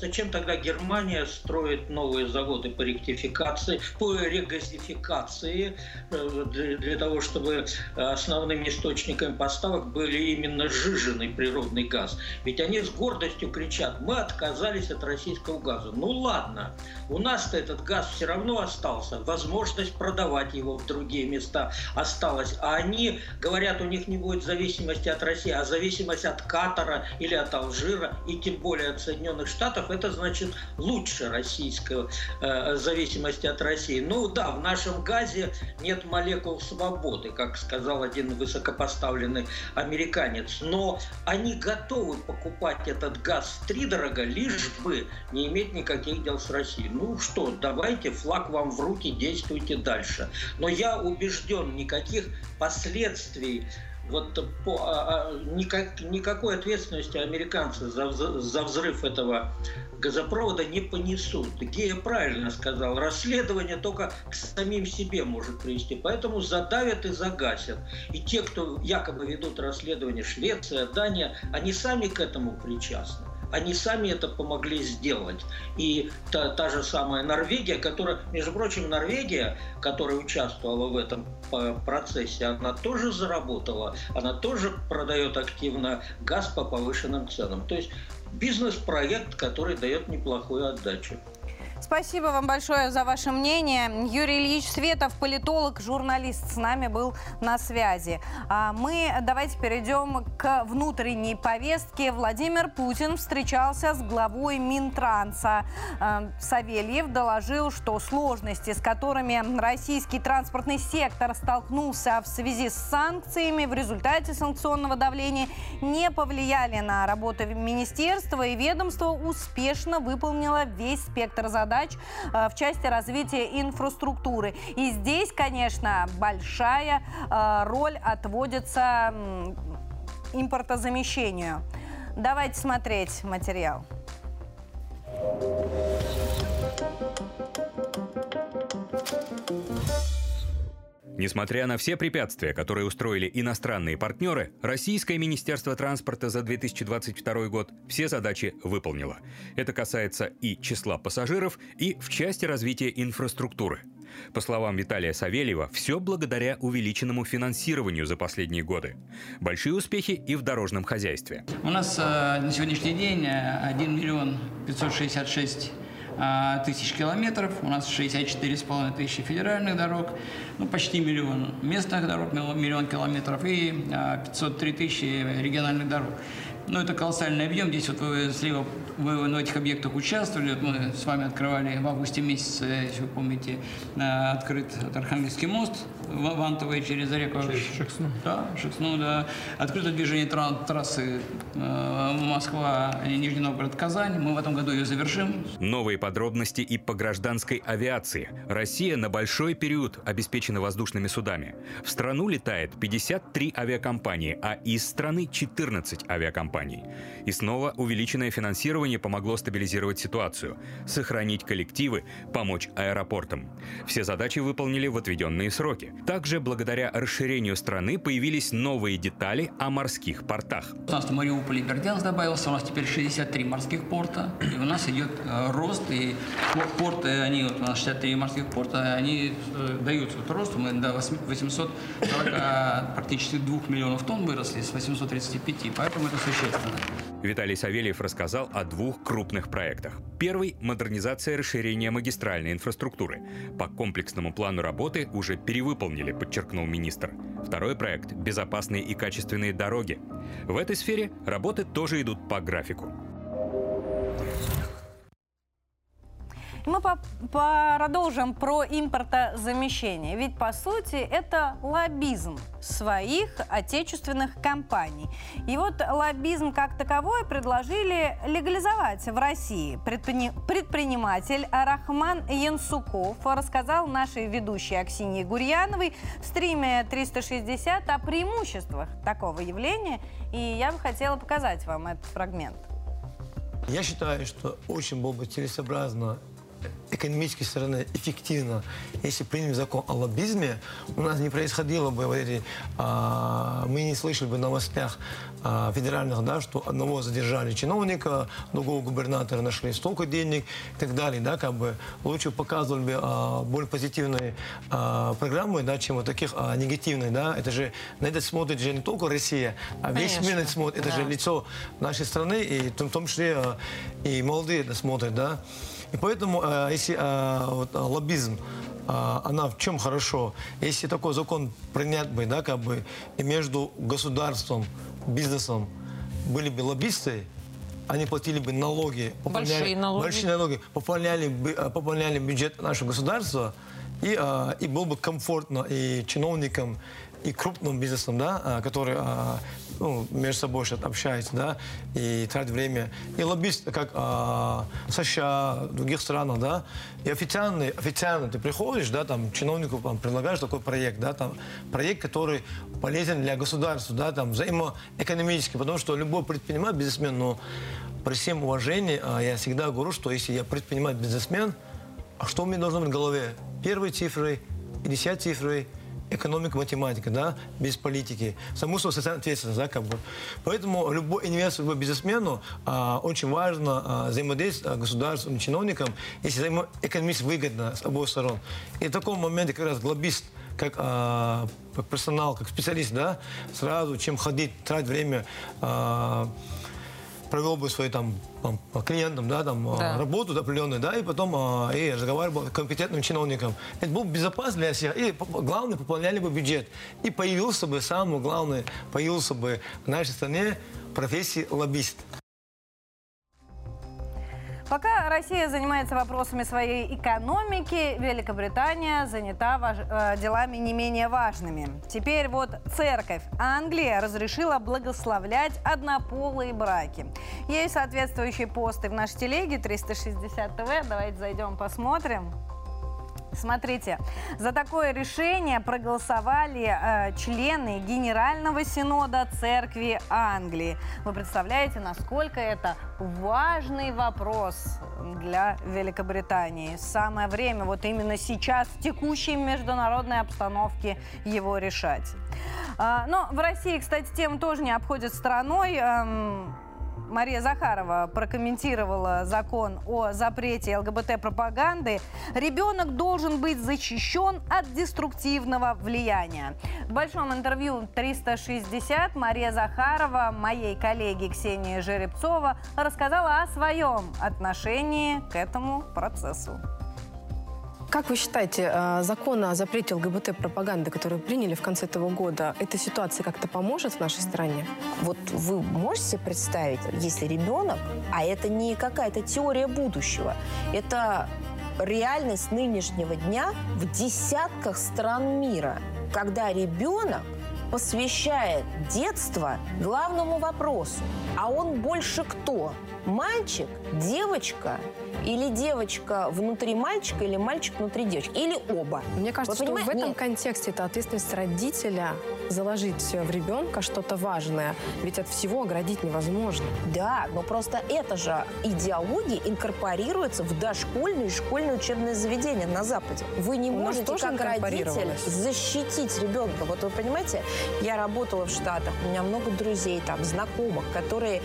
Зачем тогда Германия строит новые заводы по ректификации, по регазификации, э, для, того, чтобы основными источниками поставок были именно сжиженный природный газ? Ведь они с гордостью кричат, мы отказались от российского газа. Ну ладно, у нас-то этот газ все равно остался, возможность продавать его в другие места осталась. А они говорят, у них не будет зависимости от России, а зависимость от Катара или от Алжира, и тем более от Соединенных Штатов, долларов, это значит лучше российского э, зависимости от России. Ну да, в нашем газе нет молекул свободы, как сказал один высокопоставленный американец, но они готовы покупать этот газ втридорого, лишь бы не иметь никаких дел с Россией. Ну что, давайте флаг вам в руки, действуйте дальше. Но я убежден, никаких последствий вот по, а, а, никак, никакой ответственности американцы за, за взрыв этого газопровода не понесут. Гея правильно сказал, расследование только к самим себе может привести, поэтому задавят и загасят. И те, кто якобы ведут расследование, Швеция, Дания, они сами к этому причастны. Они сами это помогли сделать. И та, та же самая Норвегия, которая, между прочим, Норвегия, которая участвовала в этом процессе, она тоже заработала, она тоже продает активно газ по повышенным ценам. То есть бизнес-проект, который дает неплохую отдачу. Спасибо вам большое за ваше мнение. Юрий Ильич Светов, политолог, журналист, с нами был на связи. А мы давайте перейдем к внутренней повестке. Владимир Путин встречался с главой Минтранса. А, Савельев доложил, что сложности, с которыми российский транспортный сектор столкнулся в связи с санкциями в результате санкционного давления, не повлияли на работу министерства и ведомство успешно выполнило весь спектр задач задач э, в части развития инфраструктуры. И здесь, конечно, большая э, роль отводится импортозамещению. Давайте смотреть материал. Несмотря на все препятствия, которые устроили иностранные партнеры, Российское Министерство транспорта за 2022 год все задачи выполнило. Это касается и числа пассажиров, и в части развития инфраструктуры. По словам Виталия Савельева, все благодаря увеличенному финансированию за последние годы. Большие успехи и в дорожном хозяйстве. У нас э, на сегодняшний день 1 э, миллион 566 а, тысяч километров, у нас 64,5 тысячи федеральных дорог, ну, почти миллион местных дорог, миллион километров и 503 а, тысячи региональных дорог. Ну, это колоссальный объем. Здесь вот вы слева вы на этих объектах участвовали. Вот мы с вами открывали в августе месяце, если вы помните, открыт Архангельский мост Вантовый через реку Шексну. Да, Шексну, да. Открыто движение трассы э, Москва, Нижний Новгород, Казань. Мы в этом году ее завершим. Новые подробности и по гражданской авиации. Россия на большой период обеспечена воздушными судами. В страну летает 53 авиакомпании, а из страны 14 авиакомпаний. И снова увеличенное финансирование помогло стабилизировать ситуацию, сохранить коллективы, помочь аэропортам. Все задачи выполнили в отведенные сроки. Также благодаря расширению страны появились новые детали о морских портах. У нас в Мариуполе Бердянск добавился, у нас теперь 63 морских порта, и у нас идет э, рост, и порты, они, вот у нас 63 морских порта, они э, дают вот рост, мы до 840, практически 2 миллионов тонн выросли с 835, поэтому это существенно. Виталий Савельев рассказал о двух крупных проектах. Первый – модернизация и расширение магистральной инфраструктуры. По комплексному плану работы уже перевыполнили, подчеркнул министр. Второй проект – безопасные и качественные дороги. В этой сфере работы тоже идут по графику. Мы по продолжим про импортозамещение. Ведь, по сути, это лоббизм своих отечественных компаний. И вот лоббизм как таковой предложили легализовать в России. Предпри... Предприниматель Рахман Янсуков рассказал нашей ведущей Аксинии Гурьяновой в стриме 360 о преимуществах такого явления. И я бы хотела показать вам этот фрагмент. Я считаю, что очень было бы целесообразно экономической стороны эффективно, если примем закон о лоббизме, у нас не происходило бы вот эти, а, мы не слышали бы новостях а, федеральных, да, что одного задержали чиновника, другого губернатора нашли столько денег и так далее, да, как бы лучше показывали бы а, более позитивные а, программы, да, чем вот таких а, негативных, да, это же, на это смотрит же не только Россия, а весь Конечно. мир это смотрит, это да. же лицо нашей страны, и в том числе а, и молодые это смотрят, да, и поэтому, э, если э, вот, э, лоббизм, она в чем хорошо? Если такой закон принят бы, да, как бы, и между государством, бизнесом были бы лоббисты, они платили бы налоги, большие налоги, большие налоги пополняли, пополняли бюджет нашего государства, и, и было бы комфортно и чиновникам, и крупным бизнесом, да, который ну, между собой общаются, да, и тратят время. И лоббист, как а, США, других странах, да, и официально, официально ты приходишь, да, там, чиновнику там, предлагаешь такой проект, да, там, проект, который полезен для государства, да, там, взаимоэкономический, потому что любой предприниматель, бизнесмен, ну, при всем уважении, а, я всегда говорю, что если я предприниматель, бизнесмен, а что у меня должно быть в голове? Цифрой и десятой цифрой экономика, математика, да, без политики. Само собой, социальная ответственность, да, как бы. Поэтому любой инвестор, бизнесмену а, очень важно а, взаимодействовать с государственным чиновником, если взаимоэкономически выгодно с обоих сторон. И в таком моменте как раз глобист как, а, персонал, как специалист, да, сразу, чем ходить, тратить время, а, провел бы свои там, там клиентам, да, там а, да. работу определенную, да, и потом а, и разговаривал с компетентным чиновником. Это был безопасно для всех. И главное, пополняли бы бюджет. И появился бы, самое главное, появился бы в нашей стране профессии лоббист. Пока Россия занимается вопросами своей экономики, Великобритания занята важ... Э, делами не менее важными. Теперь вот церковь Англии разрешила благословлять однополые браки. Есть соответствующие посты в нашей телеге 360 ТВ. Давайте зайдем посмотрим. Смотрите, за такое решение проголосовали э, члены Генерального Синода Церкви Англии. Вы представляете, насколько это важный вопрос для Великобритании. Самое время вот именно сейчас в текущей международной обстановке его решать. Э, но в России, кстати, тему тоже не обходит стороной. Э, Мария Захарова прокомментировала закон о запрете ЛГБТ-пропаганды, ребенок должен быть защищен от деструктивного влияния. В большом интервью 360 Мария Захарова, моей коллеге Ксении Жеребцова, рассказала о своем отношении к этому процессу. Как вы считаете, э, закон о запрете ЛГБТ-пропаганды, который приняли в конце этого года, эта ситуация как-то поможет в нашей стране? Вот вы можете представить, если ребенок, а это не какая-то теория будущего, это реальность нынешнего дня в десятках стран мира, когда ребенок посвящает детство главному вопросу. А он больше кто? Мальчик, девочка или девочка внутри мальчика, или мальчик внутри девочки, или оба. Мне кажется, Вы что в этом Нет. контексте это ответственность родителя заложить в ребенка что-то важное, ведь от всего оградить невозможно. Да, но просто эта же идеология инкорпорируется в дошкольные и школьные учебные заведения на Западе. Вы не У можете как родитель защитить ребенка. Вот вы понимаете, я работала в Штатах, у меня много друзей там, знакомых, которые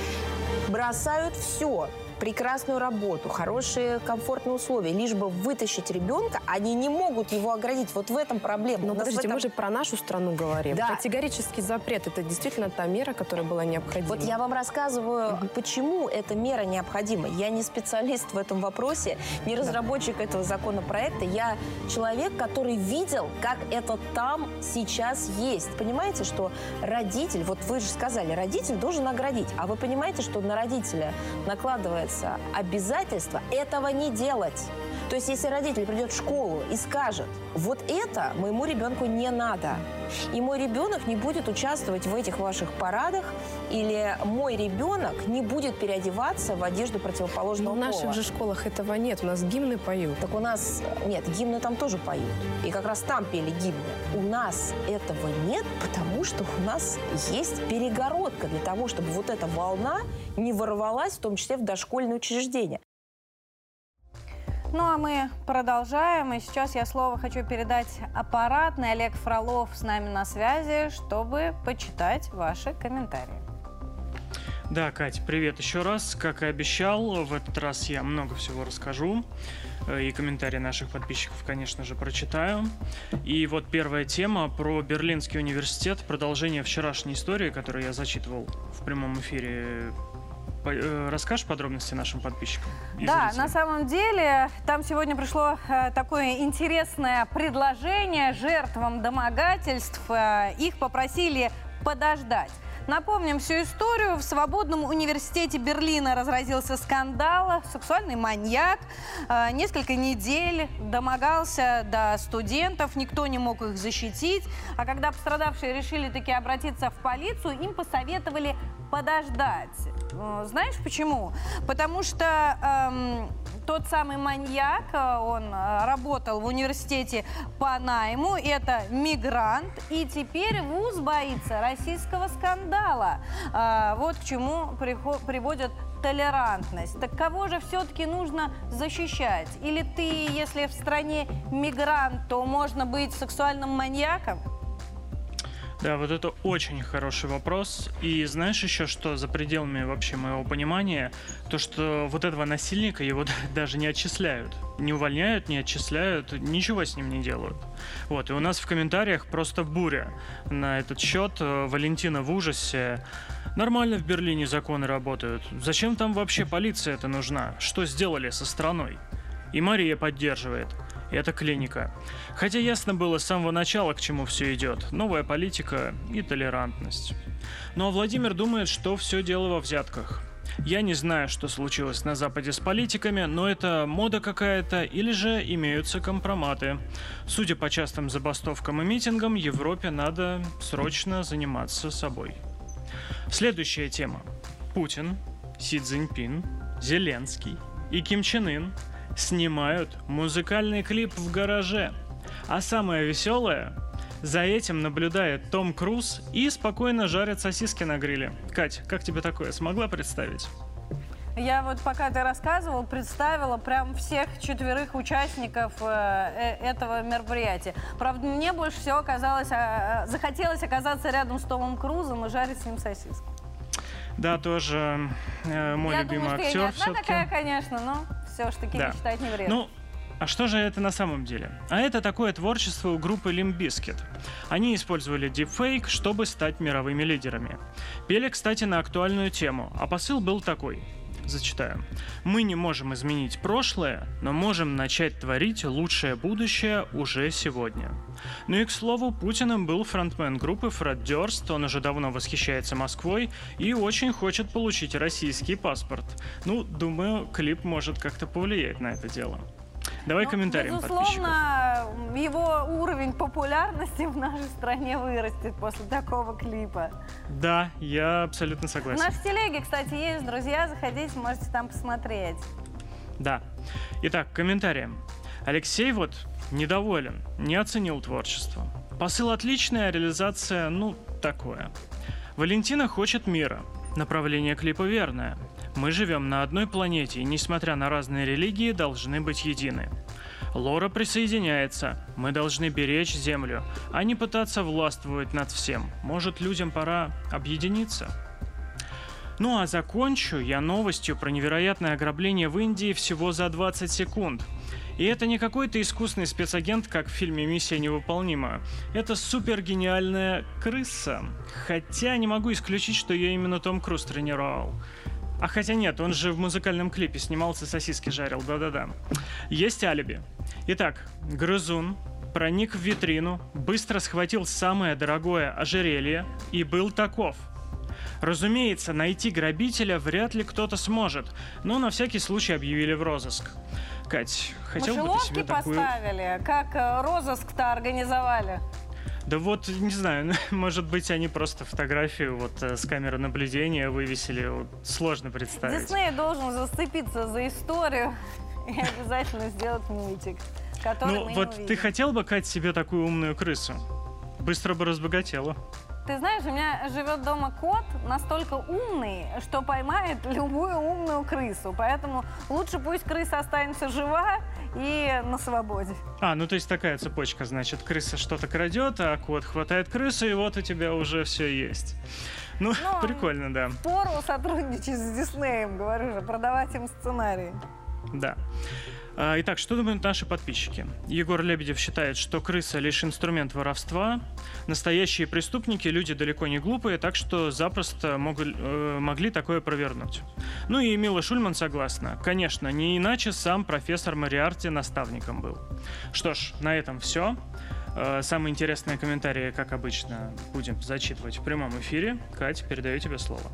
бросают все прекрасную работу, хорошие комфортные условия, лишь бы вытащить ребенка, они не могут его оградить. Вот в этом проблема. Но подождите, этом... мы же про нашу страну говорим. Да. Категорический запрет – это действительно та мера, которая была необходима. Вот я вам рассказываю, угу. почему эта мера необходима. Я не специалист в этом вопросе, не разработчик да. этого законопроекта. Я человек, который видел, как это там сейчас есть. Понимаете, что родитель, вот вы же сказали, родитель должен оградить. А вы понимаете, что на родителя накладывается появляется обязательство этого не делать. То есть, если родитель придет в школу и скажет, вот это моему ребенку не надо, и мой ребенок не будет участвовать в этих ваших парадах, или мой ребенок не будет переодеваться в одежду противоположного Но в наших же школах этого нет, у нас гимны поют. Так у нас, нет, гимны там тоже поют, и как раз там пели гимны. У нас этого нет, потому что у нас есть перегородка для того, чтобы вот эта волна не ворвалась, в том числе в дошкольные учреждения. Ну а мы продолжаем. И сейчас я слово хочу передать аппаратный. Олег Фролов с нами на связи, чтобы почитать ваши комментарии. Да, Катя, привет еще раз. Как и обещал, в этот раз я много всего расскажу. Э, и комментарии наших подписчиков, конечно же, прочитаю. И вот первая тема про Берлинский университет. Продолжение вчерашней истории, которую я зачитывал в прямом эфире расскажешь подробности нашим подписчикам? Да, зрителям? на самом деле там сегодня пришло э, такое интересное предложение жертвам домогательств. Э, их попросили подождать. Напомним всю историю. В Свободном университете Берлина разразился скандал. Сексуальный маньяк э, несколько недель домогался до студентов. Никто не мог их защитить. А когда пострадавшие решили таки обратиться в полицию, им посоветовали подождать. Э, знаешь почему? Потому что эм, тот самый маньяк, э, он э, работал в университете по найму, это мигрант, и теперь ВУЗ боится российского скандала. Э, вот к чему приводят толерантность. Так кого же все-таки нужно защищать? Или ты, если в стране мигрант, то можно быть сексуальным маньяком? Да, вот это очень хороший вопрос. И знаешь еще, что за пределами вообще моего понимания, то, что вот этого насильника его даже не отчисляют. Не увольняют, не отчисляют, ничего с ним не делают. Вот, и у нас в комментариях просто буря на этот счет. Э, Валентина в ужасе. Нормально в Берлине законы работают. Зачем там вообще полиция это нужна? Что сделали со страной? И Мария поддерживает это клиника. Хотя ясно было с самого начала, к чему все идет. Новая политика и толерантность. Ну а Владимир думает, что все дело во взятках. Я не знаю, что случилось на Западе с политиками, но это мода какая-то или же имеются компроматы. Судя по частым забастовкам и митингам, Европе надо срочно заниматься собой. Следующая тема. Путин, Си Цзиньпин, Зеленский и Ким Чен Ын снимают музыкальный клип в гараже. А самое веселое, за этим наблюдает Том Круз и спокойно жарит сосиски на гриле. Кать, как тебе такое? Смогла представить? Я вот пока ты рассказывал, представила прям всех четверых участников э, э этого мероприятия. Правда, мне больше всего оказалось, э, захотелось оказаться рядом с Томом Крузом и жарить с ним сосиски. Да, тоже э, мой я любимый думаю, актер. Я не одна такая, конечно, но все ж таки да. мечтать не вредно. Ну, а что же это на самом деле? А это такое творчество у группы Limp Bizkit. Они использовали deepfake, чтобы стать мировыми лидерами. Пели, кстати, на актуальную тему, а посыл был такой – Зачитаю. Мы не можем изменить прошлое, но можем начать творить лучшее будущее уже сегодня. Ну и к слову, Путиным был фронтмен группы Фред Дёрст, он уже давно восхищается Москвой и очень хочет получить российский паспорт. Ну, думаю, клип может как-то повлиять на это дело. Давай ну, комментариям Безусловно, его уровень популярности (laughs) в нашей стране вырастет после такого клипа. Да, я абсолютно согласен. В нашей телеге, кстати, есть друзья, заходите, можете там посмотреть. Да. Итак, комментариям. Алексей вот недоволен, не оценил творчество. Посыл отличный, а реализация, ну, такое. Валентина хочет мира. Направление клипа верное. Мы живем на одной планете и, несмотря на разные религии, должны быть едины. Лора присоединяется. Мы должны беречь Землю, а не пытаться властвовать над всем. Может, людям пора объединиться? Ну а закончу я новостью про невероятное ограбление в Индии всего за 20 секунд. И это не какой-то искусный спецагент, как в фильме «Миссия невыполнима». Это супергениальная крыса. Хотя не могу исключить, что ее именно Том Круз тренировал. А хотя нет, он же в музыкальном клипе снимался, сосиски жарил, да-да-да. Есть алиби. Итак, грызун проник в витрину, быстро схватил самое дорогое ожерелье и был таков. Разумеется, найти грабителя вряд ли кто-то сможет, но на всякий случай объявили в розыск. Кать, хотел бы ты себе такую... поставили, как э, розыск-то организовали? Да вот, не знаю, (laughs) может быть, они просто фотографию вот э, с камеры наблюдения вывесили. Вот, сложно представить. Дисней должен зацепиться за историю (laughs) и обязательно сделать мультик, который Ну, вот ты хотел бы, Кать, себе такую умную крысу? Быстро бы разбогатела. Ты знаешь, у меня живет дома кот настолько умный, что поймает любую умную крысу. Поэтому лучше пусть крыса останется жива и на свободе. А, ну то есть такая цепочка, значит, крыса что-то крадет, а кот хватает крысу, и вот у тебя уже все есть. Ну, ну прикольно, да. Пору сотрудничать с Диснеем, говорю же, продавать им сценарии. Да. А, итак, что думают наши подписчики? Егор Лебедев считает, что крыса лишь инструмент воровства. Настоящие преступники – люди далеко не глупые, так что запросто могли, э, могли такое провернуть. Ну и Мила Шульман согласна. Конечно, не иначе сам профессор Мариарти наставником был. Что ж, на этом все. Э, самые интересные комментарии, как обычно, будем зачитывать в прямом эфире. Кать, передаю тебе слово.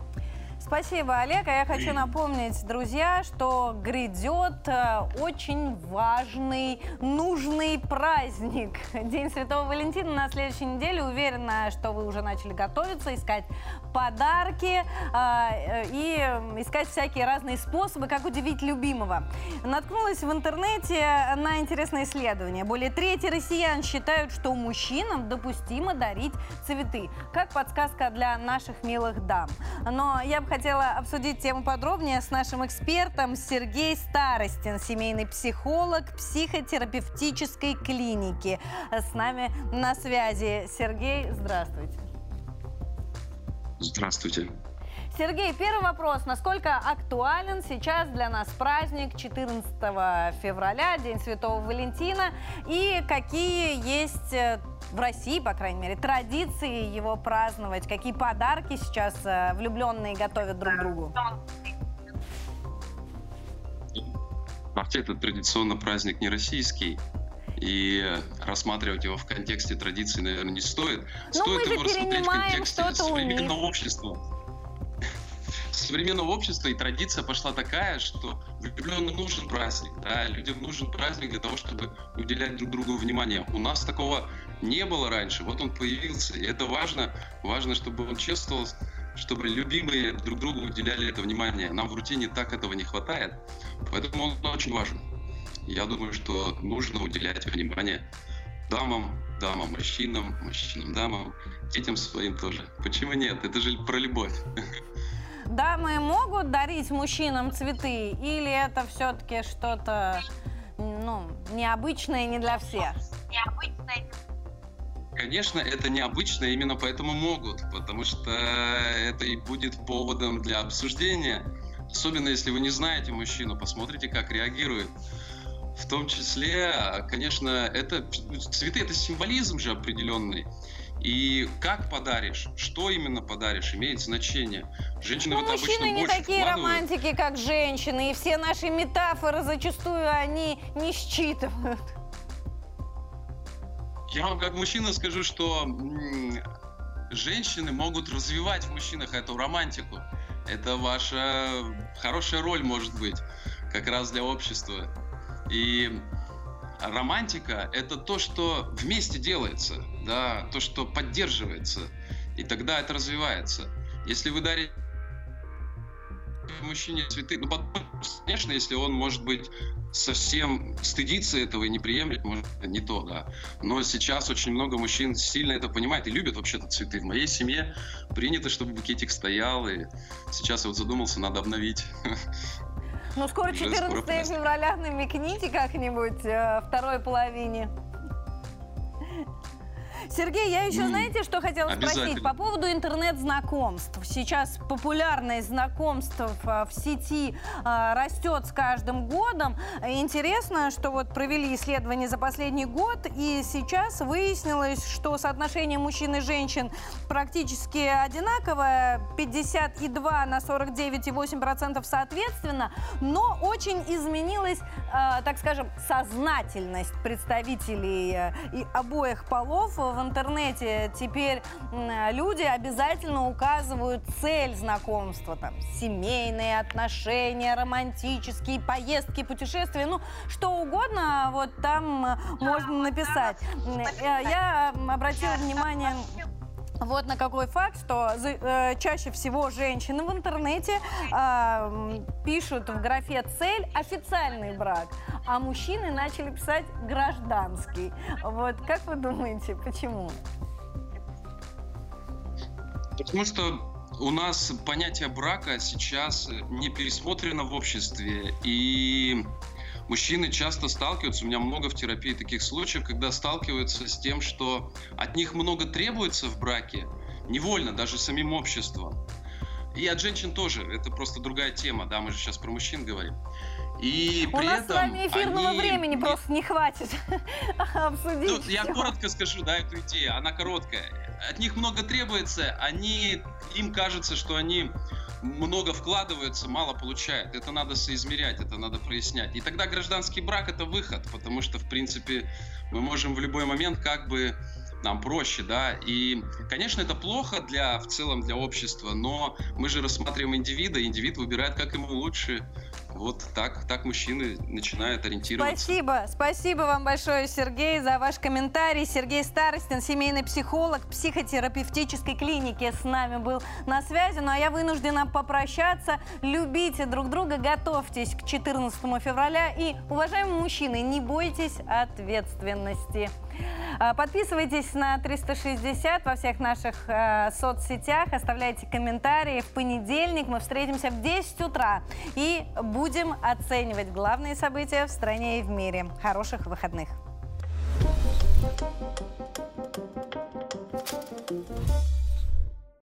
Спасибо, Олег. А я хочу напомнить, друзья, что грядет э, очень важный, нужный праздник. (laughs) День Святого Валентина на следующей неделе. Уверена, что вы уже начали готовиться, искать подарки э, и искать всякие разные способы, как удивить любимого. Наткнулась в интернете на интересное исследование. Более трети россиян считают, что мужчинам допустимо дарить цветы. Как подсказка для наших милых дам. Но я бы хотела обсудить тему подробнее с нашим экспертом Сергей Старостин, семейный психолог психотерапевтической клиники. С нами на связи. Сергей, здравствуйте. Здравствуйте. Сергей, первый вопрос. Насколько актуален сейчас для нас праздник 14 февраля, День Святого Валентина? И какие есть э, в России, по крайней мере, традиции его праздновать? Какие подарки сейчас э, влюбленные готовят друг другу? Вообще, это традиционно праздник не российский. И рассматривать его в контексте традиции, наверное, не стоит. Но стоит мы же его рассмотреть в контексте современного общества современного общества и традиция пошла такая, что влюбленным нужен праздник, да, людям нужен праздник для того, чтобы уделять друг другу внимание. У нас такого не было раньше, вот он появился, и это важно, важно, чтобы он чувствовал, чтобы любимые друг другу уделяли это внимание. Нам в рутине так этого не хватает, поэтому он очень важен. Я думаю, что нужно уделять внимание дамам, дамам, мужчинам, мужчинам, дамам, детям своим тоже. Почему нет? Это же про любовь. Дамы могут дарить мужчинам цветы или это все-таки что-то ну, необычное не для всех? Необычное Конечно, это необычно, именно поэтому могут, потому что это и будет поводом для обсуждения. Особенно если вы не знаете мужчину, посмотрите, как реагирует. В том числе, конечно, это цветы это символизм же определенный. И как подаришь, что именно подаришь, имеет значение. Женщины Но в это мужчины обычно не больше такие вкладывают. романтики, как женщины, и все наши метафоры зачастую они не считывают. Я вам как мужчина скажу, что женщины могут развивать в мужчинах эту романтику. Это ваша хорошая роль может быть, как раз для общества. И романтика – это то, что вместе делается, да, то, что поддерживается, и тогда это развивается. Если вы дарите мужчине цветы, ну, потом, конечно, если он, может быть, совсем стыдится этого и не приемлет, может, это не то, да. Но сейчас очень много мужчин сильно это понимает и любят вообще-то цветы. В моей семье принято, чтобы букетик стоял, и сейчас я вот задумался, надо обновить. Ну, скоро Уже 14 скоро февраля намекните как-нибудь э, второй половине. Сергей, я еще, знаете, что хотела спросить? По поводу интернет-знакомств. Сейчас популярность знакомств э, в сети э, растет с каждым годом. Интересно, что вот провели исследование за последний год, и сейчас выяснилось, что соотношение мужчин и женщин практически одинаковое, 52 на 49,8% соответственно, но очень изменилась, э, так скажем, сознательность представителей э, и обоих полов в интернете. Теперь люди обязательно указывают цель знакомства, там, семейные отношения, романтические поездки, путешествия, ну, что угодно, вот там э, можно написать. М, э, Я обратила внимание вот на какой факт, что за- э, чаще всего женщины в интернете м, пишут в графе «цель» официальный брак, а мужчины начали писать гражданский. Вот как вы думаете, почему? Потому что у нас понятие брака сейчас не пересмотрено в обществе, и мужчины часто сталкиваются, у меня много в терапии таких случаев, когда сталкиваются с тем, что от них много требуется в браке, невольно, даже самим обществом. И от женщин тоже, это просто другая тема, да, мы же сейчас про мужчин говорим. И У при нас с этом вами эфирного они времени просто не хватит (laughs) обсудить ну, я коротко скажу, да, эту идею, она короткая. от них много требуется, они, им кажется, что они много вкладываются, мало получают. Это надо соизмерять, это надо прояснять. И тогда гражданский брак это выход, потому что, в принципе, мы можем в любой момент как бы нам проще, да, и, конечно, это плохо для, в целом для общества, но мы же рассматриваем индивида, индивид выбирает, как ему лучше, вот так, так мужчины начинают ориентироваться. Спасибо. Спасибо вам большое, Сергей, за ваш комментарий. Сергей Старостин, семейный психолог психотерапевтической клиники с нами был на связи. Ну а я вынуждена попрощаться. Любите друг друга, готовьтесь к 14 февраля. И, уважаемые мужчины, не бойтесь ответственности. А, подписывайтесь на 360 во всех наших э, соцсетях, оставляйте комментарии. В понедельник мы встретимся в 10 утра и будем оценивать главные события в стране и в мире. Хороших выходных! Thank you.